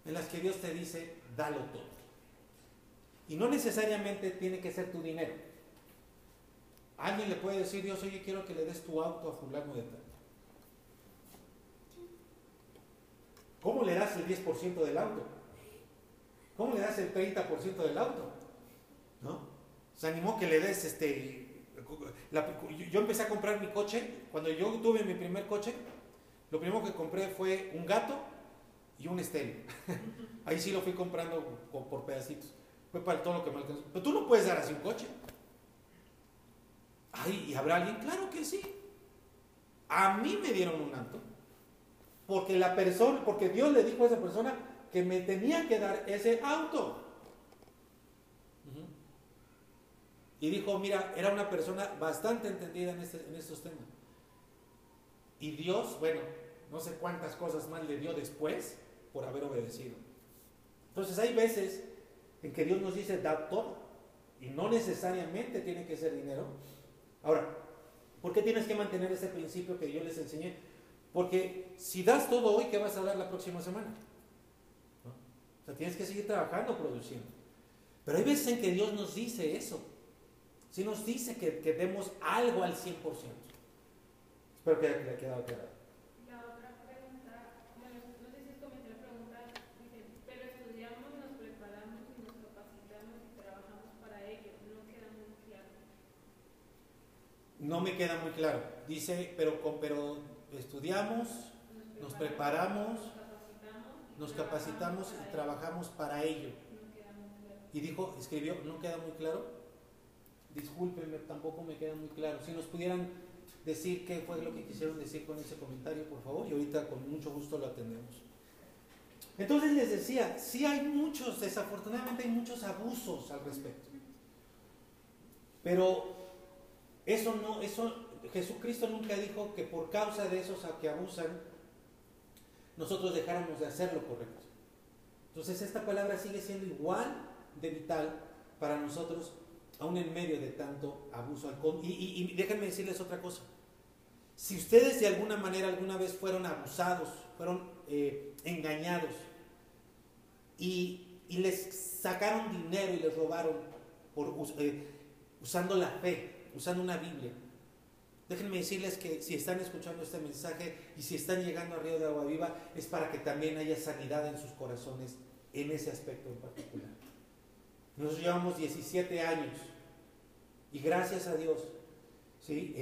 en las que Dios te dice, dalo todo. Y no necesariamente tiene que ser tu dinero. Alguien le puede decir, Dios, oye, quiero que le des tu auto a fulano de tal. ¿Cómo le das el 10% del auto? ¿Cómo le das el 30% del auto? ¿No? Se animó que le des este yo empecé a comprar mi coche, cuando yo tuve mi primer coche, lo primero que compré fue un gato y un estéreo. Ahí sí lo fui comprando por pedacitos. Fue para todo lo que me alcanzó. Pero tú no puedes dar así un coche. Ay, ¿y habrá alguien? Claro que sí. A mí me dieron un auto. Porque la persona, porque Dios le dijo a esa persona que me tenía que dar ese auto. Y dijo, mira, era una persona bastante entendida en, este, en estos temas. Y Dios, bueno, no sé cuántas cosas más le dio después por haber obedecido. Entonces hay veces en que Dios nos dice, da todo. Y no necesariamente tiene que ser dinero. Ahora, ¿por qué tienes que mantener ese principio que yo les enseñé? Porque si das todo hoy, ¿qué vas a dar la próxima semana? O sea, tienes que seguir trabajando, produciendo. Pero hay veces en que Dios nos dice eso. Si nos dice que, que demos algo al 100%. Espero que le haya quedado claro. no me queda muy claro. Dice, pero, pero estudiamos, nos preparamos, nos capacitamos y trabajamos para ello. Y dijo, escribió, no queda muy claro. Discúlpenme, tampoco me queda muy claro. Si nos pudieran decir qué fue lo que quisieron decir con ese comentario, por favor, y ahorita con mucho gusto lo atendemos. Entonces les decía, sí hay muchos, desafortunadamente hay muchos abusos al respecto. Pero eso no, eso, Jesucristo nunca dijo que por causa de esos a que abusan, nosotros dejáramos de hacer lo correcto. Entonces esta palabra sigue siendo igual de vital para nosotros, aún en medio de tanto abuso. Y, y déjenme decirles otra cosa. Si ustedes de alguna manera alguna vez fueron abusados, fueron eh, engañados y, les sacaron dinero y les robaron por, eh, usando la fe, usando una Biblia. Déjenme decirles que si están escuchando este mensaje y si están llegando al río de agua viva, es para que también haya sanidad en sus corazones en ese aspecto en particular. Nos llevamos 17 años y gracias a Dios, ¿sí?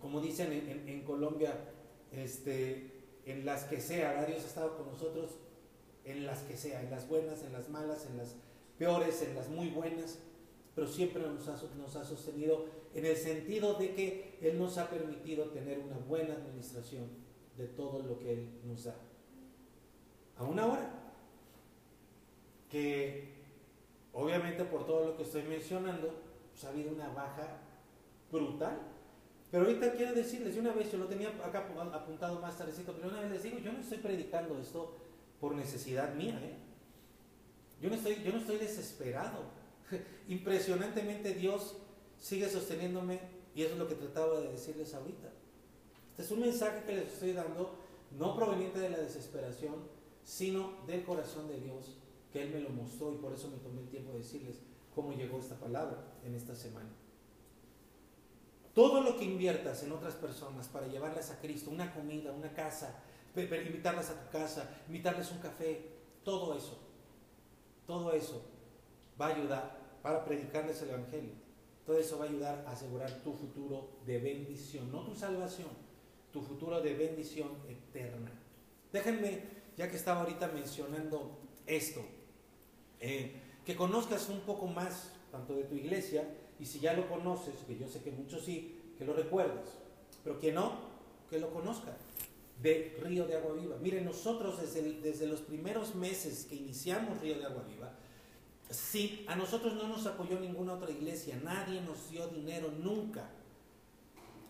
como dicen en, Colombia, este, en las que sea, Dios ha estado con nosotros en las que sea, en las buenas, en las malas, en las peores, en las muy buenas pero siempre nos ha, nos ha sostenido en el sentido de que Él nos ha permitido tener una buena administración de todo lo que Él nos da. Aún ahora, que obviamente por todo lo que estoy mencionando, pues ha habido una baja brutal. Pero ahorita quiero decirles, una vez, yo lo tenía acá apuntado más tardecito, pero una vez les digo, yo no estoy predicando esto por necesidad mía, ¿eh? Yo no estoy, yo no estoy desesperado. Impresionantemente Dios sigue sosteniéndome y eso es lo que trataba de decirles ahorita. Este es un mensaje que les estoy dando, no proveniente de la desesperación, sino del corazón de Dios, que Él me lo mostró y por eso me tomé el tiempo de decirles cómo llegó esta palabra en esta semana. Todo lo que inviertas en otras personas para llevarlas a Cristo, una comida, una casa, invitarlas a tu casa, invitarles un café, todo eso, todo eso va a ayudar para predicarles el Evangelio. Todo eso va a ayudar a asegurar tu futuro de bendición, no tu salvación, tu futuro de bendición eterna. Déjenme, ya que estaba ahorita mencionando esto, eh, que conozcas un poco más tanto de tu iglesia y si ya lo conoces, que yo sé que muchos sí, que lo recuerdes, pero que no, que lo conozca de Río de Agua Viva. Miren, nosotros desde, desde los primeros meses que iniciamos Río de Agua Viva, Sí, a nosotros no nos apoyó ninguna otra iglesia, nadie nos dio dinero nunca.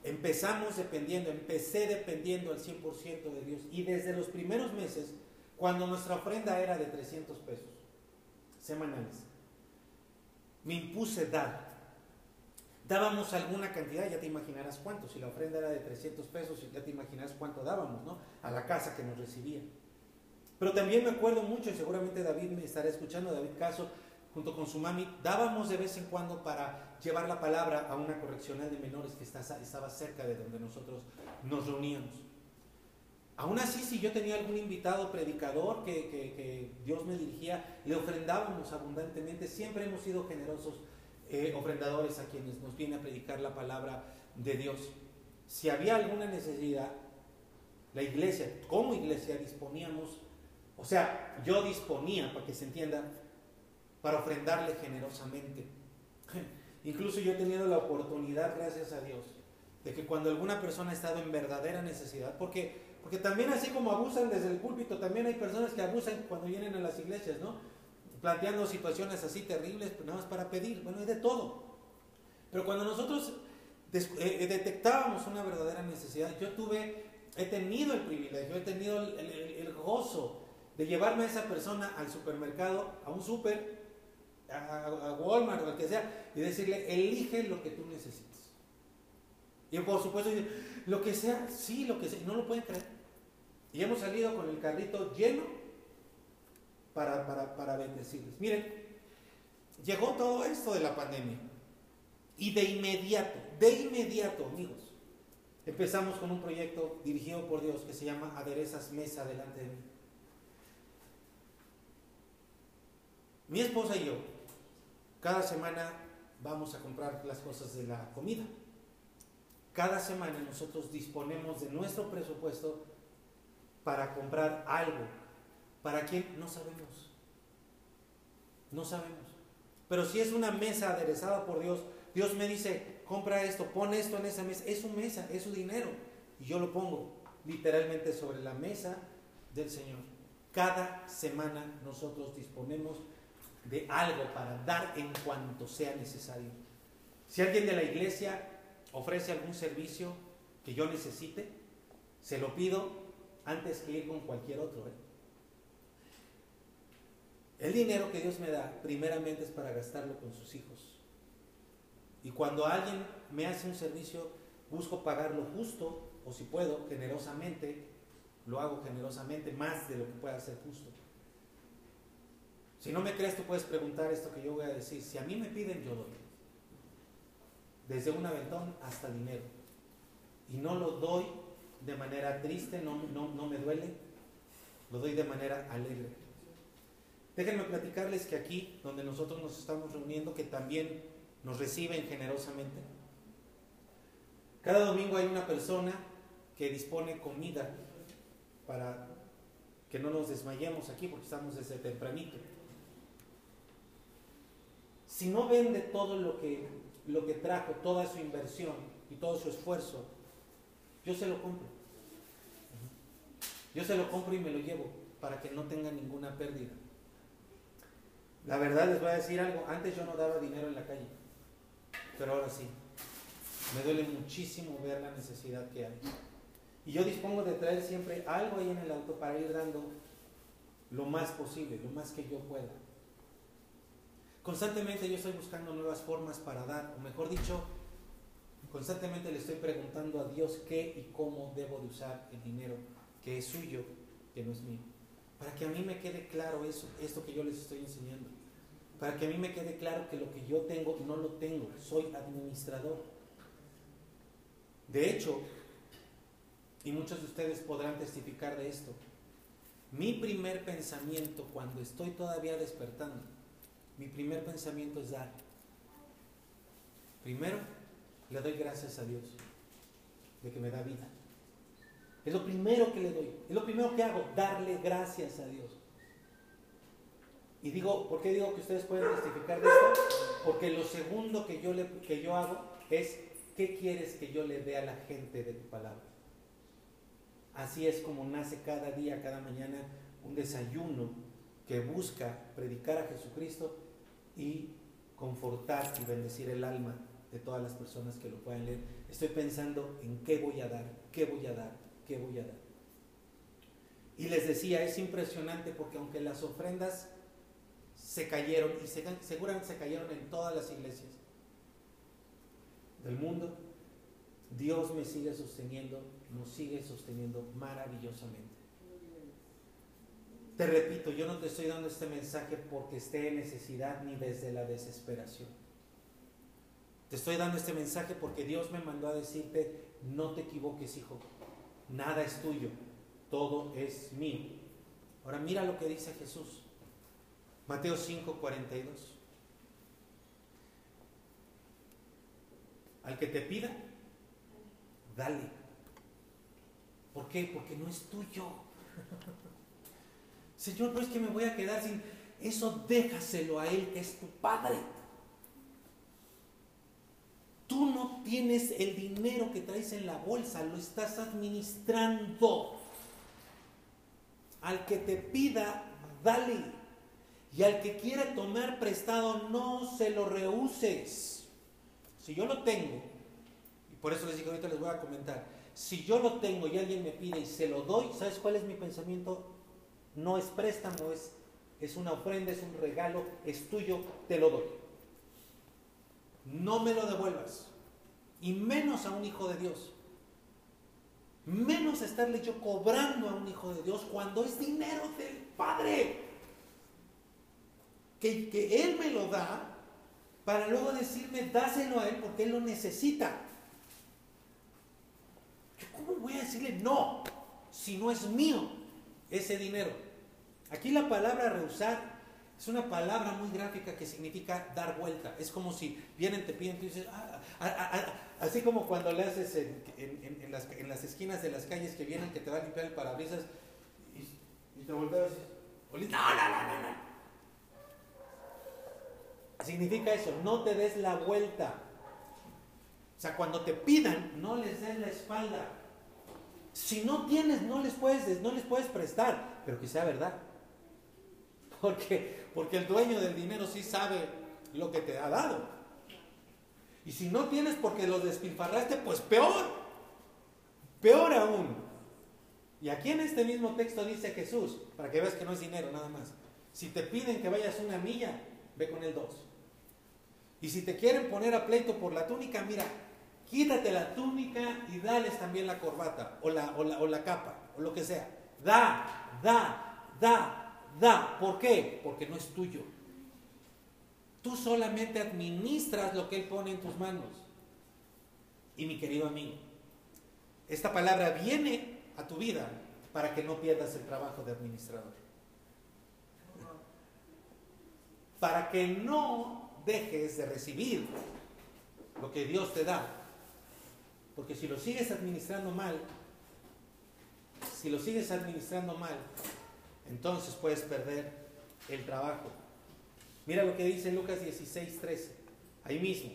Empezamos dependiendo, empecé dependiendo al 100% de Dios. Y desde los primeros meses, cuando nuestra ofrenda era de 300 pesos semanales, me impuse dar. Dábamos alguna cantidad, ya te imaginarás cuánto. Si la ofrenda era de 300 pesos, ya te imaginarás cuánto dábamos, ¿no? A la casa que nos recibía. Pero también me acuerdo mucho, y seguramente David me estará escuchando, David Caso, junto con su mami, dábamos de vez en cuando para llevar la palabra a una correccional de menores que estaba cerca de donde nosotros nos reuníamos. Aún así, si yo tenía algún invitado predicador que, Dios me dirigía, le ofrendábamos abundantemente. Siempre hemos sido generosos eh, ofrendadores a quienes nos viene a predicar la palabra de Dios. Si había alguna necesidad, la iglesia, como iglesia, disponíamos, o sea, yo disponía, para que se entienda, para ofrendarle generosamente. Incluso yo he tenido la oportunidad, gracias a Dios, de que cuando alguna persona ha estado en verdadera necesidad, porque, porque también así como abusan desde el púlpito, también hay personas que abusan cuando vienen a las iglesias, ¿no? Planteando situaciones así terribles, pues nada más para pedir, bueno, hay de todo. Pero cuando nosotros eh, eh, detectábamos una verdadera necesidad, yo tuve, he tenido el privilegio, he tenido el, gozo de llevarme a esa persona al supermercado, a un super, a, Walmart o lo que sea, y decirle, elige lo que tú necesites. Y por supuesto, lo que sea, sí, lo que sea, no lo pueden creer. Y hemos salido con el carrito lleno para, para, para bendecirles. Miren, llegó todo esto de la pandemia. Y de inmediato, de inmediato, amigos, empezamos con un proyecto dirigido por Dios que se llama Aderezas Mesa delante de mí. Mi esposa y yo, cada semana vamos a comprar las cosas de la comida. Cada semana nosotros disponemos de nuestro presupuesto para comprar algo. ¿Para quién? No sabemos. No sabemos. Pero si es una mesa aderezada por Dios, Dios me dice, compra esto, pon esto en esa mesa. Es su mesa, es su dinero. Y yo lo pongo literalmente sobre la mesa del Señor. Cada semana nosotros disponemos de algo para dar en cuanto sea necesario. Si alguien de la iglesia ofrece algún servicio que yo necesite, se lo pido antes que ir con cualquier otro. ¿eh? El dinero que Dios me da primeramente es para gastarlo con sus hijos. Y cuando alguien me hace un servicio, busco pagarlo justo o si puedo, generosamente, lo hago generosamente, más de lo que pueda ser justo. Si no me crees, tú puedes preguntar esto que yo voy a decir. Si a mí me piden, yo doy. Desde un aventón hasta dinero. Y no lo doy de manera triste, no, no, no me duele, lo doy de manera alegre. Déjenme platicarles que aquí, donde nosotros nos estamos reuniendo, que también nos reciben generosamente. Cada domingo hay una persona que dispone comida para que no nos desmayemos aquí porque estamos desde tempranito. Si no vende todo lo que, lo que trajo, toda su inversión y todo su esfuerzo, yo se lo compro. Yo se lo compro y me lo llevo para que no tenga ninguna pérdida. La verdad les voy a decir algo, antes yo no daba dinero en la calle pero ahora sí. Me duele muchísimo ver la necesidad que hay. Y yo dispongo de traer siempre algo ahí en el auto para ir dando lo más posible, lo más que yo pueda. Constantemente yo estoy buscando nuevas formas para dar, o mejor dicho, constantemente le estoy preguntando a Dios qué y cómo debo de usar el dinero que es suyo, que no es mío. Para que a mí me quede claro eso, esto que yo les estoy enseñando para que a mí me quede claro que lo que yo tengo no lo tengo, soy administrador. De hecho, y muchos de ustedes podrán testificar de esto, mi primer pensamiento cuando estoy todavía despertando, mi primer pensamiento es dar. Primero, le doy gracias a Dios de que me da vida. Es lo primero que le doy, es lo primero que hago, darle gracias a Dios. Y digo, ¿por qué digo que ustedes pueden testificar de esto? Porque lo segundo que yo, le, que yo hago es, ¿qué quieres que yo le dé a la gente de tu palabra? Así es como nace cada día, cada mañana, un desayuno que busca predicar a Jesucristo y confortar y bendecir el alma de todas las personas que lo puedan leer. Estoy pensando en qué voy a dar, qué voy a dar, qué voy a dar. Y les decía, es impresionante porque aunque las ofrendas se cayeron y seguramente se cayeron en todas las iglesias del mundo, Dios me sigue sosteniendo, nos sigue sosteniendo maravillosamente. Te repito, yo no te estoy dando este mensaje porque esté en necesidad ni desde la desesperación. Te estoy dando este mensaje porque Dios me mandó a decirte, no te equivoques, hijo, nada es tuyo, todo es mío. Ahora mira lo que dice Jesús. Mateo 5, 42. Al que te pida, dale. ¿Por qué? Porque no es tuyo. Señor, no es que me voy a quedar sin... Eso déjaselo a Él, que es tu Padre. Tú no tienes el dinero que traes en la bolsa, lo estás administrando. Al que te pida, dale. Y al que quiera tomar prestado, no se lo rehuses. Si yo lo tengo, y por eso les digo, ahorita les voy a comentar, si yo lo tengo y alguien me pide y se lo doy, ¿sabes cuál es mi pensamiento? No es préstamo, es, es una ofrenda, es un regalo, es tuyo, te lo doy. No me lo devuelvas. Y menos a un hijo de Dios. Menos estarle yo cobrando a un hijo de Dios cuando es dinero del Padre. Que, que Él me lo da para luego decirme, dáselo a Él porque Él lo necesita. ¿Cómo voy a decirle no si no es mío ese dinero? Aquí la palabra rehusar es una palabra muy gráfica que significa dar vuelta. Es como si vienen, te piden, tú dices, ah, ah, ah, así como cuando le haces en, las, en, las, esquinas de las calles que vienen, que te va a limpiar el parabrisas y, te volteas y no, no, no, no, no. Significa eso, no te des la vuelta. O sea, cuando te pidan, no les des la espalda. Si no tienes, no les puedes, no les puedes prestar, pero que sea verdad. Porque, porque el dueño del dinero sí sabe lo que te ha dado. Y si no tienes porque los despilfarraste, pues peor. Peor aún. Y aquí en este mismo texto dice Jesús, para que veas que no es dinero nada más. Si te piden que vayas una milla, ve con el dos. Y si te quieren poner a pleito por la túnica, mira, quítate la túnica y dales también la corbata o la, o la, o la capa o lo que sea. Da, da, da, da. ¿Por qué? Porque no es tuyo. Tú solamente administras lo que Él pone en tus manos. Y mi querido amigo, esta palabra viene a tu vida para que no pierdas el trabajo de administrador. Para que no dejes de recibir lo que Dios te da. Porque si lo sigues administrando mal, si lo sigues administrando mal, entonces puedes perder el trabajo. Mira lo que dice Lucas 16, 13. Ahí mismo.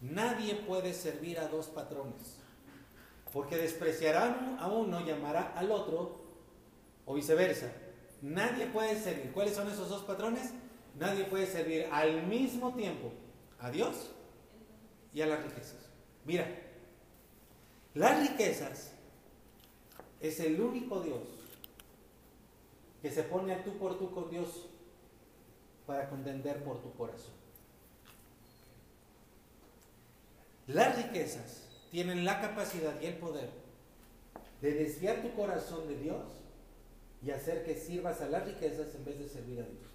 Nadie puede servir a dos patrones, porque despreciará a uno y amará al otro, o viceversa. Nadie puede servir. ¿Cuáles son esos dos patrones? Nadie puede servir al mismo tiempo a Dios y a las riquezas. Mira, las riquezas es el único Dios que se pone a tú por tú con Dios para contender por tu corazón. Las riquezas tienen la capacidad y el poder de desviar tu corazón de Dios y hacer que sirvas a las riquezas en vez de servir a Dios.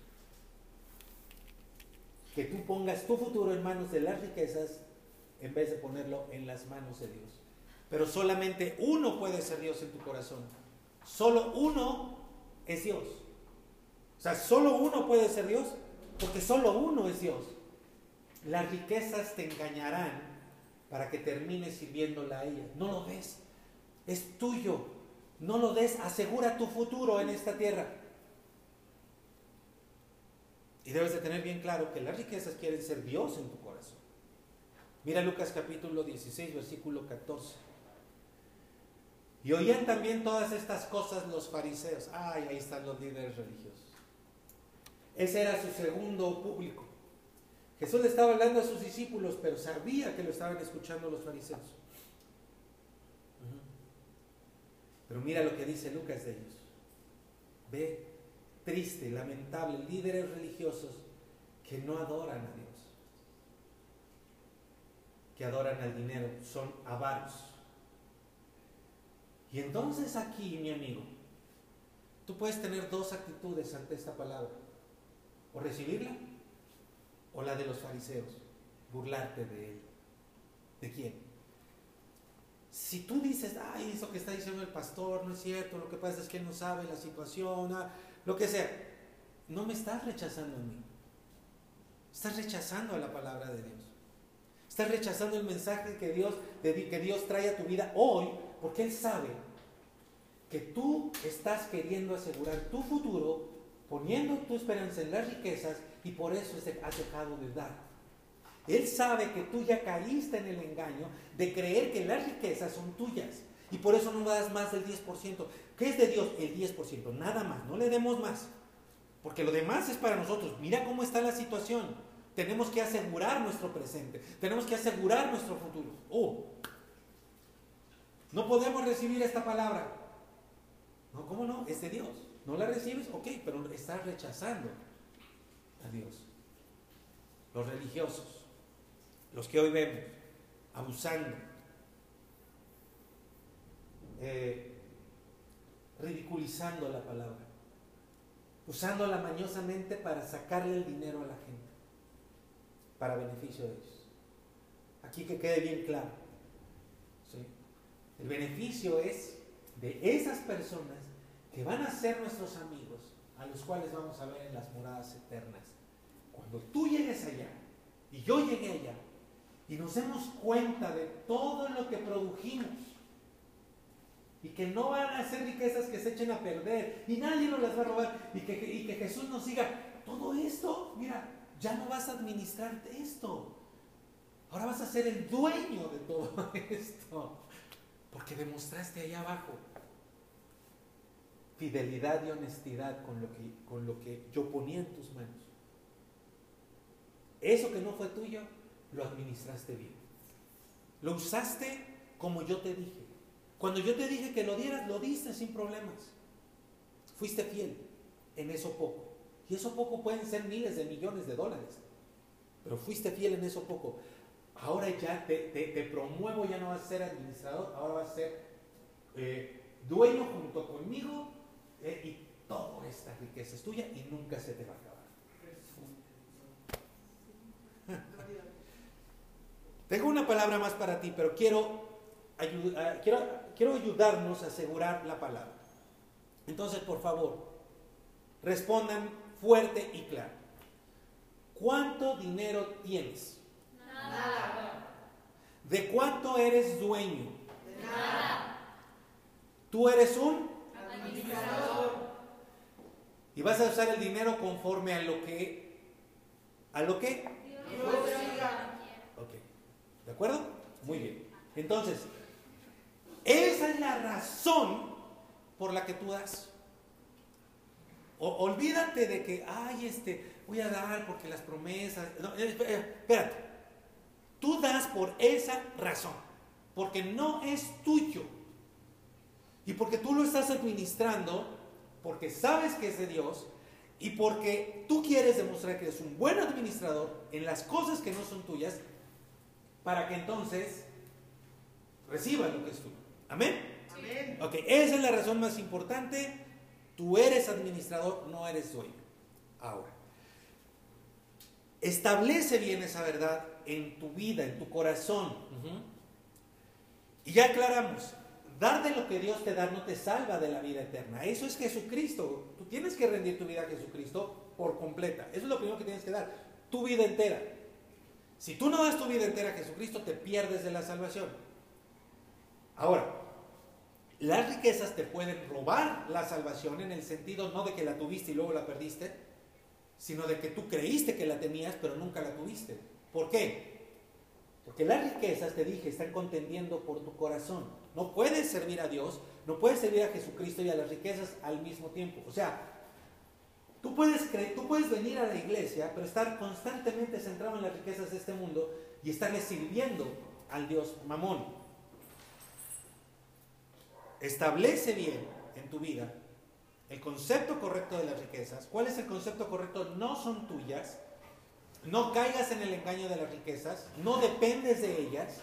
Que tú pongas tu futuro en manos de las riquezas en vez de ponerlo en las manos de Dios. Pero solamente uno puede ser Dios en tu corazón. Solo uno es Dios. O sea, solo uno puede ser Dios porque solo uno es Dios. Las riquezas te engañarán para que termines sirviéndola a ella. No lo des. Es tuyo. No lo des. Asegura tu futuro en esta tierra. Y debes de tener bien claro que las riquezas quieren ser Dios en tu corazón. Mira Lucas capítulo 16, versículo 14. Y oían también todas estas cosas los fariseos. Ay, ahí están los líderes religiosos. Ese era su segundo público. Jesús le estaba hablando a sus discípulos, pero sabía que lo estaban escuchando los fariseos. Pero mira lo que dice Lucas de ellos. Ve, triste, lamentable, líderes religiosos que no adoran a Dios, que adoran al dinero, son avaros. Y entonces aquí, mi amigo, tú puedes tener dos actitudes ante esta palabra o recibirla, o la de los fariseos, burlarte de él. ¿De quién? Si tú dices, ay, eso que está diciendo el pastor no es cierto, lo que pasa es que él no sabe la situación, ah, lo que sea, no me estás rechazando a mí. Estás rechazando a la palabra de Dios. Estás rechazando el mensaje que Dios, que Dios trae a tu vida hoy porque Él sabe que tú estás queriendo asegurar tu futuro poniendo tu esperanza en las riquezas y por eso has dejado de dar. Él sabe que tú ya caíste en el engaño de creer que las riquezas son tuyas y por eso no das más del 10%. ¿Qué es de Dios? El 10%, nada más, no le demos más. Porque lo demás es para nosotros. Mira cómo está la situación. Tenemos que asegurar nuestro presente, tenemos que asegurar nuestro futuro. Oh, no podemos recibir esta palabra. No, ¿cómo no? Es de Dios. ¿No la recibes? Ok, pero estás rechazando a Dios. Los religiosos, los que hoy vemos, abusando, eh, ridiculizando la palabra, usándola mañosamente para sacarle el dinero a la gente, para beneficio de ellos. Aquí que quede bien claro. El beneficio es de esas personas que van a ser nuestros amigos, a los cuales vamos a ver en las moradas eternas. Cuando tú llegues allá y yo llegué allá y nos demos cuenta de todo lo que produjimos y que no van a ser riquezas que se echen a perder y nadie nos las va a robar y que, y que Jesús nos diga, todo esto, mira, ya no vas a administrar esto. Ahora vas a ser el dueño de todo esto. Porque demostraste allá abajo fidelidad y honestidad con lo, que, con lo que yo ponía en tus manos. Eso que no fue tuyo, lo administraste bien. Lo usaste como yo te dije. Cuando yo te dije que lo dieras, lo diste sin problemas. Fuiste fiel en eso poco. Y eso poco pueden ser miles de millones de dólares. Pero fuiste fiel en eso poco ahora ya te, promuevo, ya no vas a ser administrador, ahora vas a ser eh, dueño junto conmigo eh, y toda esta riqueza es tuya y nunca se te va a acabar. Tengo una palabra más para ti, pero quiero, ah, quiero, quiero ayudarnos a asegurar la palabra. Entonces, por favor, respondan fuerte y claro. ¿Cuánto dinero tienes? ¿De cuánto eres dueño? De nada. Tú eres un Y vas a usar el dinero conforme a lo que a lo que Ok. ¿De acuerdo? Muy bien. Entonces, esa es la razón por la que tú das. olvídate de que, ay, este, voy a dar porque las promesas. No, espérate. Tú das por esa razón, porque no es tuyo. Y porque tú lo estás administrando, porque sabes que es de Dios, y porque tú quieres demostrar que eres un buen administrador en las cosas que no son tuyas, para que entonces reciba lo que es tuyo. ¿Amén? Amén. Ok, esa es la razón más importante. Tú eres administrador, no eres dueño. Ahora, establece bien esa verdad en tu vida, en tu corazón. Y ya aclaramos, dar de lo que Dios te da no te salva de la vida eterna. Eso es Jesucristo. Tú tienes que rendir tu vida a Jesucristo por completa. Eso es lo primero que tienes que dar, tu vida entera. Si tú no das tu vida entera a Jesucristo, te pierdes de la salvación. Ahora, las riquezas te pueden robar la salvación en el sentido no de que la tuviste y luego la perdiste, sino de que tú creíste que la tenías pero nunca la tuviste. ¿Por qué? Porque las riquezas, te dije, están contendiendo por tu corazón. No puedes servir a Dios, no puedes servir a Jesucristo y a las riquezas al mismo tiempo. O sea, tú puedes, tú puedes venir a la iglesia, pero estar constantemente centrado en las riquezas de este mundo y estarle sirviendo al Dios mamón. Establece bien en tu vida el concepto correcto de las riquezas. ¿Cuál es el concepto correcto? No son tuyas, no caigas en el engaño de las riquezas, no dependes de ellas,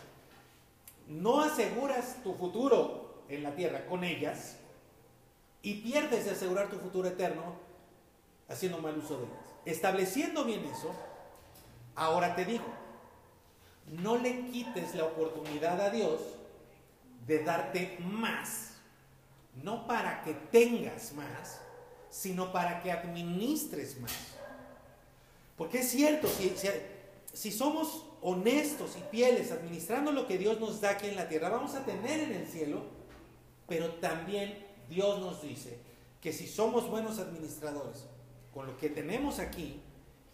no aseguras tu futuro en la tierra con ellas y pierdes de asegurar tu futuro eterno haciendo mal uso de ellas. Estableciendo bien eso, ahora te digo, no le quites la oportunidad a Dios de darte más, no para que tengas más, sino para que administres más. Porque es cierto, si, si somos honestos y fieles administrando lo que Dios nos da aquí en la tierra, vamos a tener en el cielo, pero también Dios nos dice que si somos buenos administradores, con lo que tenemos aquí,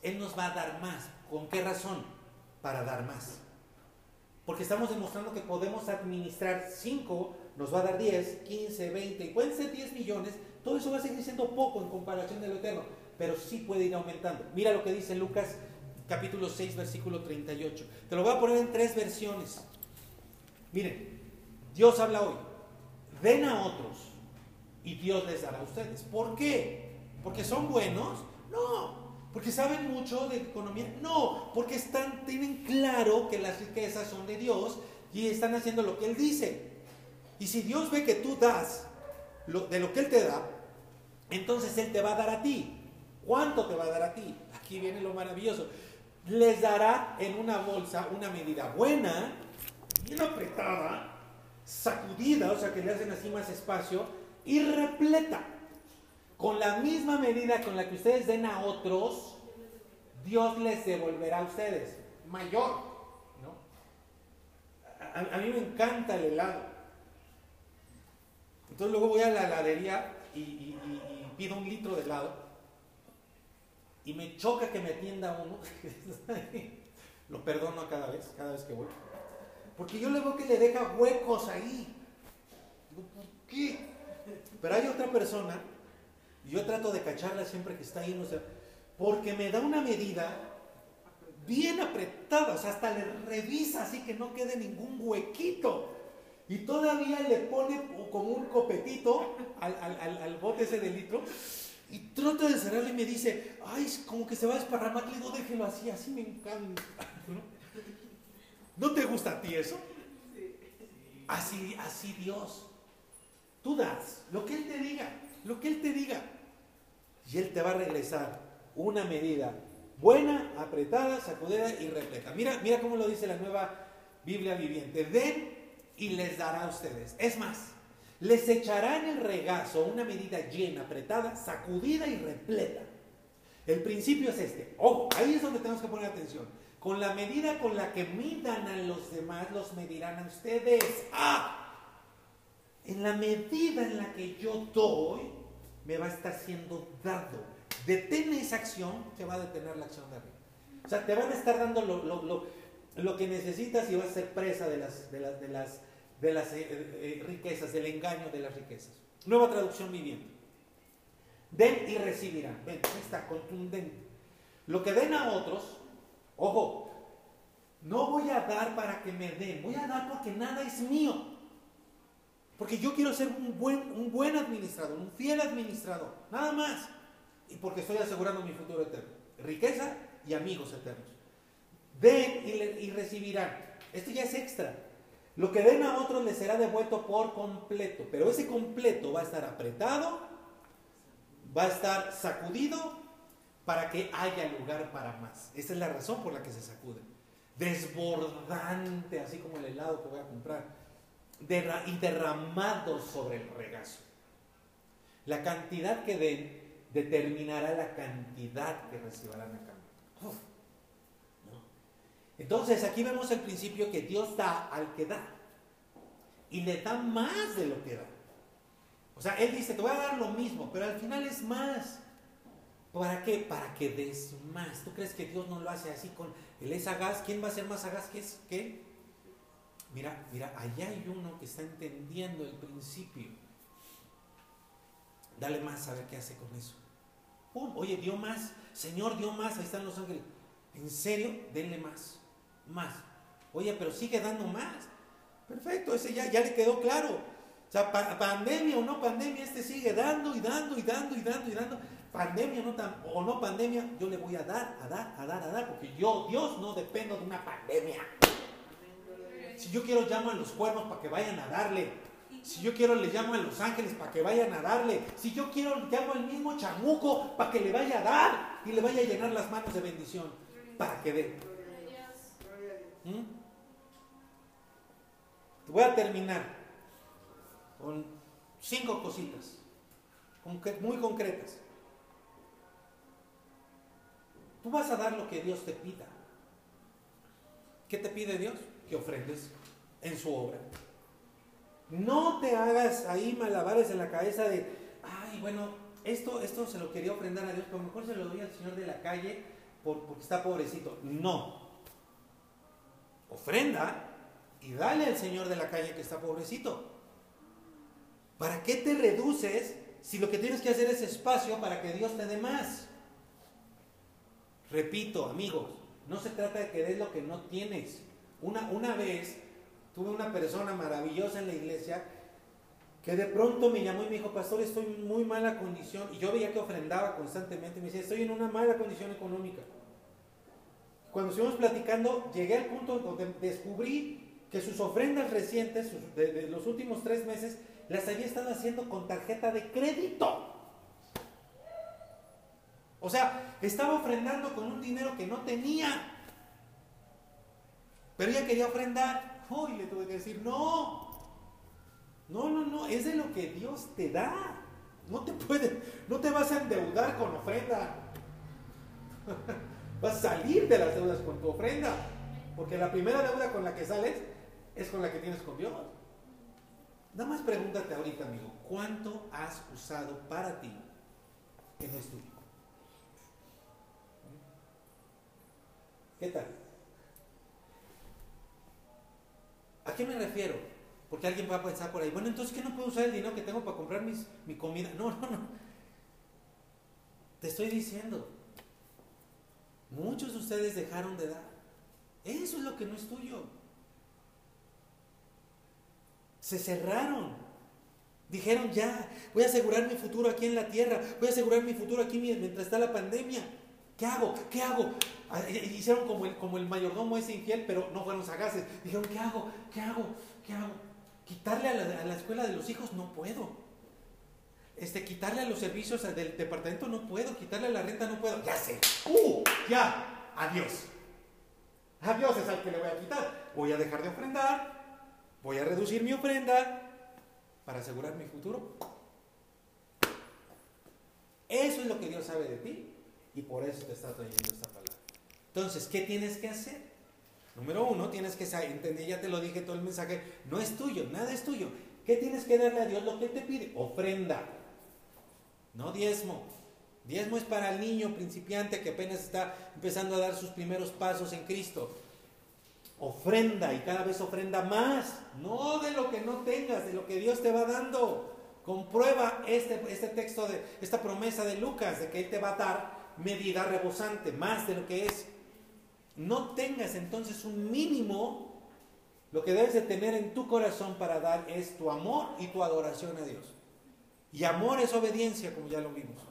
Él nos va a dar más. ¿Con qué razón? Para dar más. Porque estamos demostrando que podemos administrar 5, nos va a dar 10, 15, 20, y pueden ser 10 millones. Todo eso va a seguir siendo poco en comparación de lo eterno, pero sí puede ir aumentando. Mira lo que dice Lucas capítulo 6, versículo 38. Te lo voy a poner en tres versiones. Miren, Dios habla hoy. Den a otros y Dios les dará a ustedes. ¿Por qué? ¿Porque son buenos? No. ¿Porque saben mucho de economía? No. Porque están, tienen claro que las riquezas son de Dios y están haciendo lo que Él dice. Y si Dios ve que tú das de lo que Él te da, entonces Él te va a dar a ti. ¿Cuánto te va a dar a ti? Aquí viene lo maravilloso les dará en una bolsa una medida buena, bien apretada, sacudida, o sea que le hacen así más espacio, y repleta. Con la misma medida con la que ustedes den a otros, Dios les devolverá a ustedes, mayor. ¿no? A, mí me encanta el helado. Entonces luego voy a la heladería y pido un litro de helado y me choca que me atienda uno, lo perdono cada vez, cada vez que voy. Porque yo le veo que le deja huecos ahí. Digo, ¿por qué? Pero hay otra persona, y yo trato de cacharla siempre que está ahí, o sea, porque me da una medida bien apretada, o sea, hasta le revisa así que no quede ningún huequito. Y todavía le pone como un copetito al, al bote ese de litro y trata de cerrarle y me dice, ay, como que se va a desparramar. Digo, déjelo así, así me encanta. ¿No te gusta a ti eso? Así, así Dios. Tú das lo que Él te diga, lo que Él te diga. Y Él te va a regresar una medida buena, apretada, sacudida y repleta. Mira, mira cómo lo dice la nueva Biblia viviente. Den y les dará a ustedes. Es más, les echará en el regazo una medida llena, apretada, sacudida y repleta. El principio es este. Ojo, ahí es donde tenemos que poner atención. Con la medida con la que midan a los demás, los medirán a ustedes. ¡Ah! En la medida en la que yo doy, me va a estar siendo dado. Detene esa acción, te va a detener la acción de arriba. O sea, te van a estar dando lo, que necesitas y vas a ser presa de las, de las, de las de las eh, eh, riquezas, del engaño de las riquezas. Nueva traducción viviente. Den y recibirán. Ven, está contundente. Lo que den a otros, ojo, no voy a dar para que me den, voy a dar porque nada es mío. Porque yo quiero ser un buen, un buen administrador, un fiel administrador, nada más. Y porque estoy asegurando mi futuro eterno. Riqueza y amigos eternos. Den y, y recibirán. Esto ya es extra. Lo que den a otros les será devuelto por completo, pero ese completo va a estar apretado, va a estar sacudido para que haya lugar para más. Esa es la razón por la que se sacude. Desbordante, así como el helado que voy a comprar, y derramado sobre el regazo. La cantidad que den determinará la cantidad que recibirán a cambio. Entonces aquí vemos el principio que Dios da al que da. Y le da más de lo que da. O sea, Él dice, te voy a dar lo mismo, pero al final es más. ¿Para qué? Para que des más. ¿Tú crees que Dios no lo hace así con el es sagaz? ¿Quién va a ser más sagaz que es qué? Mira, mira, allá hay uno que está entendiendo el principio. Dale más a ver qué hace con eso. Oye, dio más. Señor, dio más. Ahí están los ángeles. ¿En serio? Denle más más. Oye, pero sigue dando más. Perfecto, ese ya, ya le quedó claro. O sea, pandemia o no pandemia, este sigue dando y dando y dando y dando y dando. Pandemia no o no pandemia, yo le voy a dar, a dar, a dar, a dar, porque yo, Dios, no dependo de una pandemia. Si yo quiero, llamo a los cuernos para que vayan a darle. Si yo quiero, le llamo a los ángeles para que vayan a darle. Si yo quiero, llamo al mismo chamuco para que le vaya a dar y le vaya a llenar las manos de bendición. Para que dé. ¿Mm? Voy a terminar con cinco cositas muy concretas. Tú vas a dar lo que Dios te pida. ¿Qué te pide Dios? Que ofrendes en su obra. No te hagas ahí malabares en la cabeza de, ay, bueno, esto, esto se lo quería ofrendar a Dios, pero mejor se lo doy al Señor de la calle porque está pobrecito. No. Ofrenda y dale al Señor de la calle que está pobrecito. ¿Para qué te reduces si lo que tienes que hacer es espacio para que Dios te dé más? Repito, amigos, no se trata de que des lo que no tienes. Una, una vez tuve una persona maravillosa en la iglesia que de pronto me llamó y me dijo, pastor, estoy en muy mala condición. Y yo veía que ofrendaba constantemente. Me decía, estoy en una mala condición económica. Cuando estuvimos platicando, llegué al punto donde descubrí que sus ofrendas recientes, de los últimos tres meses, las había estado haciendo con tarjeta de crédito. O sea, estaba ofrendando con un dinero que no tenía. Pero ella quería ofrendar. Hoy le tuve que decir, no. No, no, no, es de lo que Dios te da. No te puede, no te vas a endeudar con ofrenda. vas a salir de las deudas con tu ofrenda. Porque la primera deuda con la que sales es con la que tienes con Dios. Nada más pregúntate ahorita, amigo, ¿cuánto has usado para ti que no es tuyo? ¿Qué tal? ¿A qué me refiero? Porque alguien va a pensar por ahí, bueno, entonces ¿qué no puedo usar el dinero que tengo para comprar mis, mi comida? No, no, no. Te estoy diciendo, muchos de ustedes dejaron de dar. Eso es lo que no es tuyo se cerraron. Dijeron, ya, voy a asegurar mi futuro aquí en la tierra, voy a asegurar mi futuro aquí mientras está la pandemia. ¿Qué hago? ¿Qué hago? Ah, hicieron como el, como el mayordomo ese infiel, pero no fueron sagaces. Dijeron, ¿qué hago? ¿Qué hago? ¿Qué hago? Quitarle a la, a la escuela de los hijos no puedo. Este, quitarle a los servicios del departamento no puedo, quitarle a la renta no puedo. Ya sé. ¡Uh! Ya. Adiós. Adiós es al que le voy a quitar. Voy a dejar de ofrendar, voy a reducir mi ofrenda para asegurar mi futuro. Eso es lo que Dios sabe de ti y por eso te está trayendo esta palabra. Entonces, ¿qué tienes que hacer? Número uno, tienes que saber, entendí, ya te lo dije todo el mensaje, no es tuyo, nada es tuyo. ¿Qué tienes que darle a Dios lo que te pide? Ofrenda, no diezmo. Diezmo es para el niño principiante que apenas está empezando a dar sus primeros pasos en Cristo ofrenda y cada vez ofrenda más, no de lo que no tengas, de lo que Dios te va dando. Comprueba este, este texto de esta promesa de Lucas de que Él te va a dar medida rebosante, más de lo que es. No tengas entonces un mínimo, lo que debes de tener en tu corazón para dar es tu amor y tu adoración a Dios. Y amor es obediencia, como ya lo vimos.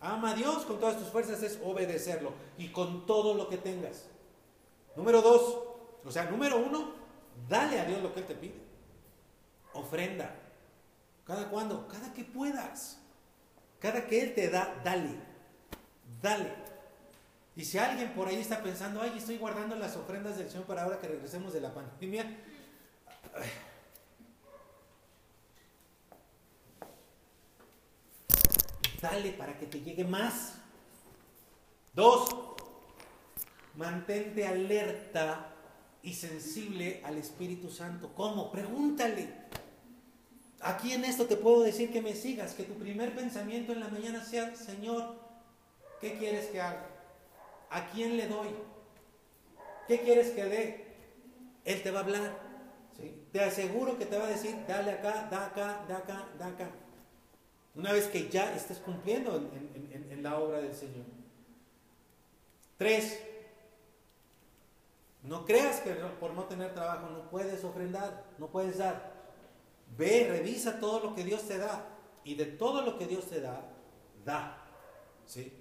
Ama a Dios con todas tus fuerzas, es obedecerlo y con todo lo que tengas. Número dos, o sea, número uno, dale a Dios lo que Él te pide. Ofrenda. ¿Cada cuándo? Cada que puedas. Cada que Él te da, dale. Dale. Y si alguien por ahí está pensando, ay, estoy guardando las ofrendas del Señor para ahora que regresemos de la pandemia. Dale para que te llegue más. Dos, mantente alerta y sensible al Espíritu Santo. ¿Cómo? Pregúntale. Aquí en esto te puedo decir que me sigas, que tu primer pensamiento en la mañana sea, Señor, ¿qué quieres que haga? ¿A quién le doy? ¿Qué quieres que dé? Él te va a hablar. Te aseguro que te va a decir, dale acá, da acá, da acá, da acá. Una vez que ya estés cumpliendo en, la obra del Señor. Tres, no creas que por no tener trabajo no puedes ofrendar, no puedes dar. Ve, revisa todo lo que Dios te da. Y de todo lo que Dios te da, da.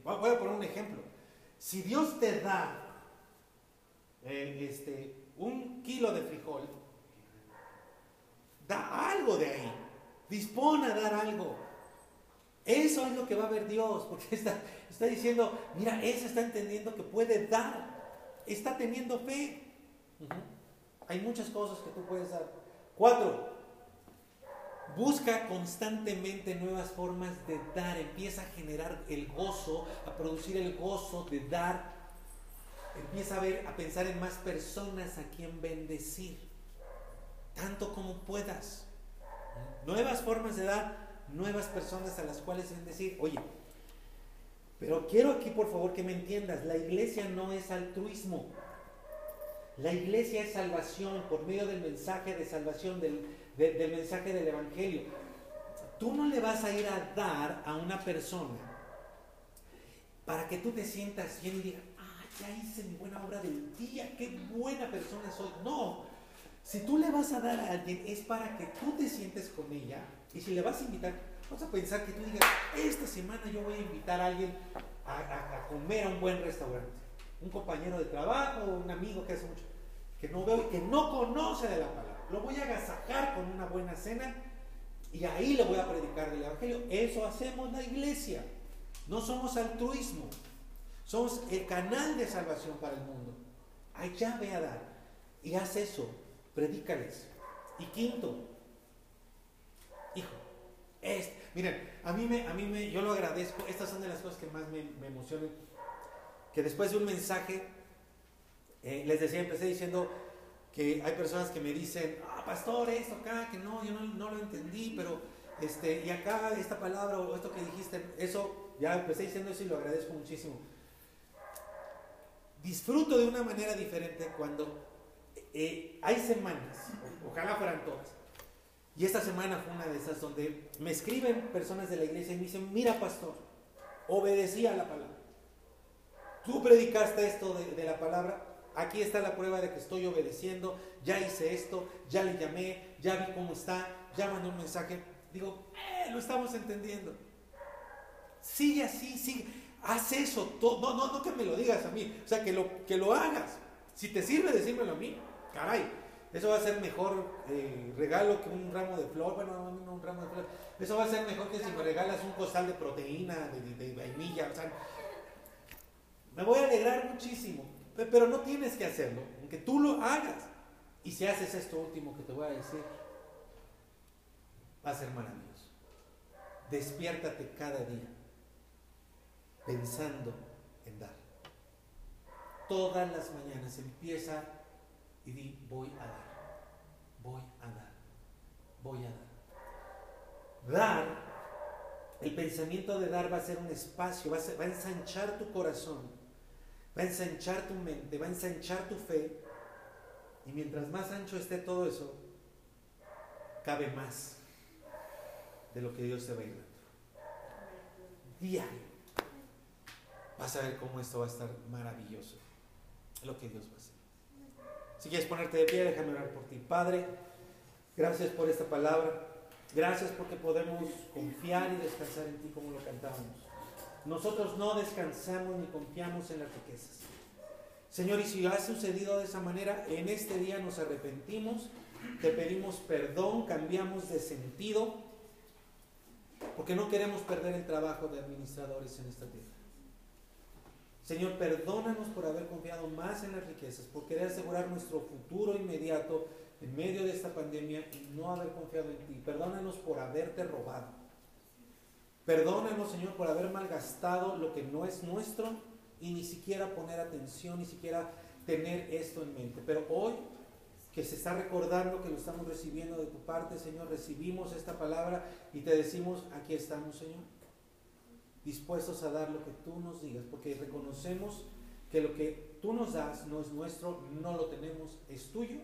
Voy a poner un ejemplo. Si Dios te da eh, este, un kilo de frijol, da algo de ahí. Dispone a dar algo. Eso es lo que va a ver Dios, porque está, está diciendo, mira, ese está entendiendo que puede dar está teniendo fe. Hay muchas cosas que tú puedes dar. Cuatro, busca constantemente nuevas formas de dar. Empieza a generar el gozo, a producir el gozo de dar. Empieza a ver, a pensar en más personas a quien bendecir, tanto como puedas. Nuevas formas de dar, nuevas personas a las cuales bendecir. Oye, pero quiero aquí por favor que me entiendas, la iglesia no es altruismo. La iglesia es salvación por medio del mensaje de salvación, del, del mensaje del Evangelio. Tú no le vas a ir a dar a una persona para que tú te sientas bien y digas, ah, ya hice mi buena obra del día, qué buena persona soy. No, si tú le vas a dar a alguien es para que tú te sientes con ella y si le vas a invitar, vas a pensar que tú digas, esta semana yo voy a invitar a alguien a, comer a un buen restaurante. Un compañero de trabajo, un amigo que hace mucho, que no veo y que no conoce de la palabra. Lo voy a agasajar con una buena cena y ahí le voy a predicar del Evangelio. Eso hacemos la iglesia. No somos altruismo. Somos el canal de salvación para el mundo. Allá ve a dar. Y haz eso. Predícales. Y quinto, miren, a mí me, a mí me, yo lo agradezco. Estas son de las cosas que más me, me emocionan. Que después de un mensaje, eh, les decía, empecé diciendo, que hay personas que me dicen, ah, pastor, esto acá, que no, yo no, lo entendí, pero, este, y acá esta palabra o esto que dijiste, eso, ya empecé diciendo eso y lo agradezco muchísimo. Disfruto de una manera diferente cuando eh, hay semanas, ojalá fueran todas, y esta semana fue una de esas donde me escriben personas de la iglesia y me dicen, mira pastor, obedecí a la palabra. Tú predicaste esto de, la palabra, aquí está la prueba de que estoy obedeciendo, ya hice esto, ya le llamé, ya vi cómo está, ya mandé un mensaje. Digo, eh, lo estamos entendiendo. Sigue así, sigue. Haz eso. No, no, no que me lo digas a mí. O sea, que lo, que lo hagas. Si te sirve decírmelo a mí, caray. Eso va a ser mejor eh, regalo que un ramo de flor. Bueno, no, un ramo de flor. Eso va a ser mejor que si me regalas un costal de proteína, de, de, de vainilla. O sea, me voy a alegrar muchísimo. Pero no tienes que hacerlo, aunque tú lo hagas. Y si haces esto último que te voy a decir, va a ser maravilloso. Despiértate cada día pensando en dar. Todas las mañanas empieza y di, voy a dar, voy a dar, voy a dar. Dar, el pensamiento de dar va a ser un espacio, va a, va ensanchar tu corazón va a ensanchar tu mente, va a ensanchar tu fe. Y mientras más ancho esté todo eso, cabe más de lo que Dios te va a ir dando. Diario. Vas a ver cómo esto va a estar maravilloso. Lo que Dios va a hacer. Si quieres ponerte de pie, déjame orar por ti. Padre, gracias por esta palabra. Gracias porque podemos confiar y descansar en ti como lo cantábamos. Nosotros no descansamos ni confiamos en las riquezas. Señor, y si ha sucedido de esa manera, en este día nos arrepentimos, te pedimos perdón, cambiamos de sentido, porque no queremos perder el trabajo de administradores en esta tierra. Señor, perdónanos por haber confiado más en las riquezas, por querer asegurar nuestro futuro inmediato en medio de esta pandemia y no haber confiado en ti. Perdónanos por haberte robado. Perdónanos, Señor, por haber malgastado lo que no es nuestro y ni siquiera poner atención, ni siquiera tener esto en mente. Pero hoy que se está recordando que lo estamos recibiendo de tu parte, Señor, recibimos esta palabra y te decimos, aquí estamos, Señor, dispuestos a dar lo que tú nos digas, porque reconocemos que lo que tú nos das no es nuestro, no lo tenemos, es tuyo,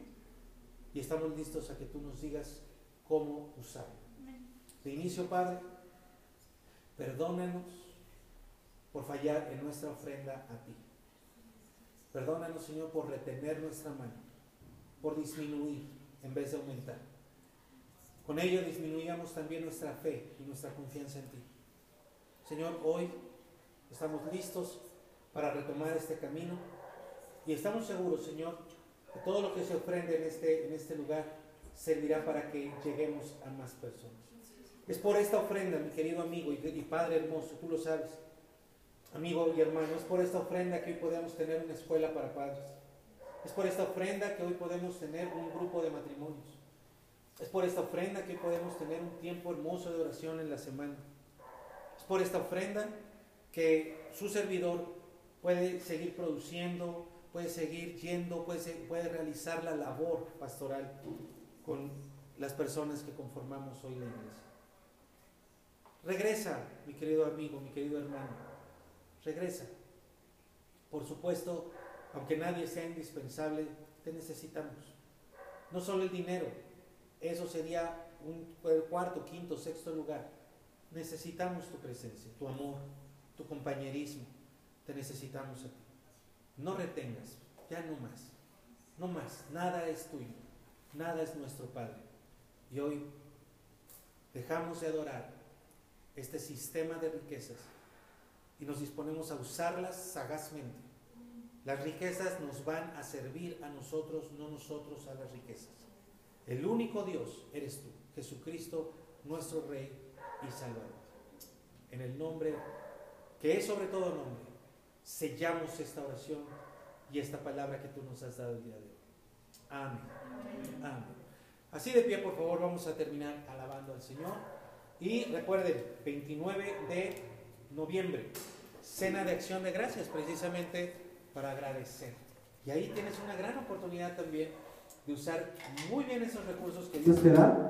y estamos listos a que tú nos digas cómo usarlo. De inicio, Padre, Perdónanos por fallar en nuestra ofrenda a ti. Perdónanos, Señor, por retener nuestra mano, por disminuir en vez de aumentar. Con ello disminuíamos también nuestra fe y nuestra confianza en ti. Señor, hoy estamos listos para retomar este camino y estamos seguros, Señor, que todo lo que se ofrende en este, en este lugar servirá para que lleguemos a más personas. Es por esta ofrenda, mi querido amigo y, Padre hermoso, tú lo sabes, amigo y hermano, es por esta ofrenda que hoy podemos tener una escuela para padres. Es por esta ofrenda que hoy podemos tener un grupo de matrimonios. Es por esta ofrenda que hoy podemos tener un tiempo hermoso de oración en la semana. Por esta ofrenda que su servidor puede seguir produciendo puede seguir yendo, puede, puede realizar la labor pastoral con las personas que conformamos hoy la iglesia. Regresa, mi querido amigo, mi querido hermano, regresa. Por supuesto, aunque nadie sea indispensable, te necesitamos. No solo el dinero, eso sería un cuarto, quinto, sexto lugar. Necesitamos tu presencia, tu amor, tu compañerismo. Te necesitamos a ti. No retengas, ya no más. No más, nada es tuyo, nada es nuestro Padre. Y hoy dejamos de adorar este sistema de riquezas y nos disponemos a usarlas sagazmente. Las riquezas nos van a servir a nosotros, no nosotros a las riquezas. El único Dios eres tú, Jesucristo, nuestro Rey y Salvador. En el nombre que es sobre todo nombre, sellamos esta oración y esta palabra que tú nos has dado el día de hoy. Amén. Amén. Así de pie, por favor, vamos a terminar alabando al Señor. Y recuerden, 29 de noviembre, cena de acción de gracias, precisamente para agradecer. Y ahí tienes una gran oportunidad también de usar muy bien esos recursos que Dios te da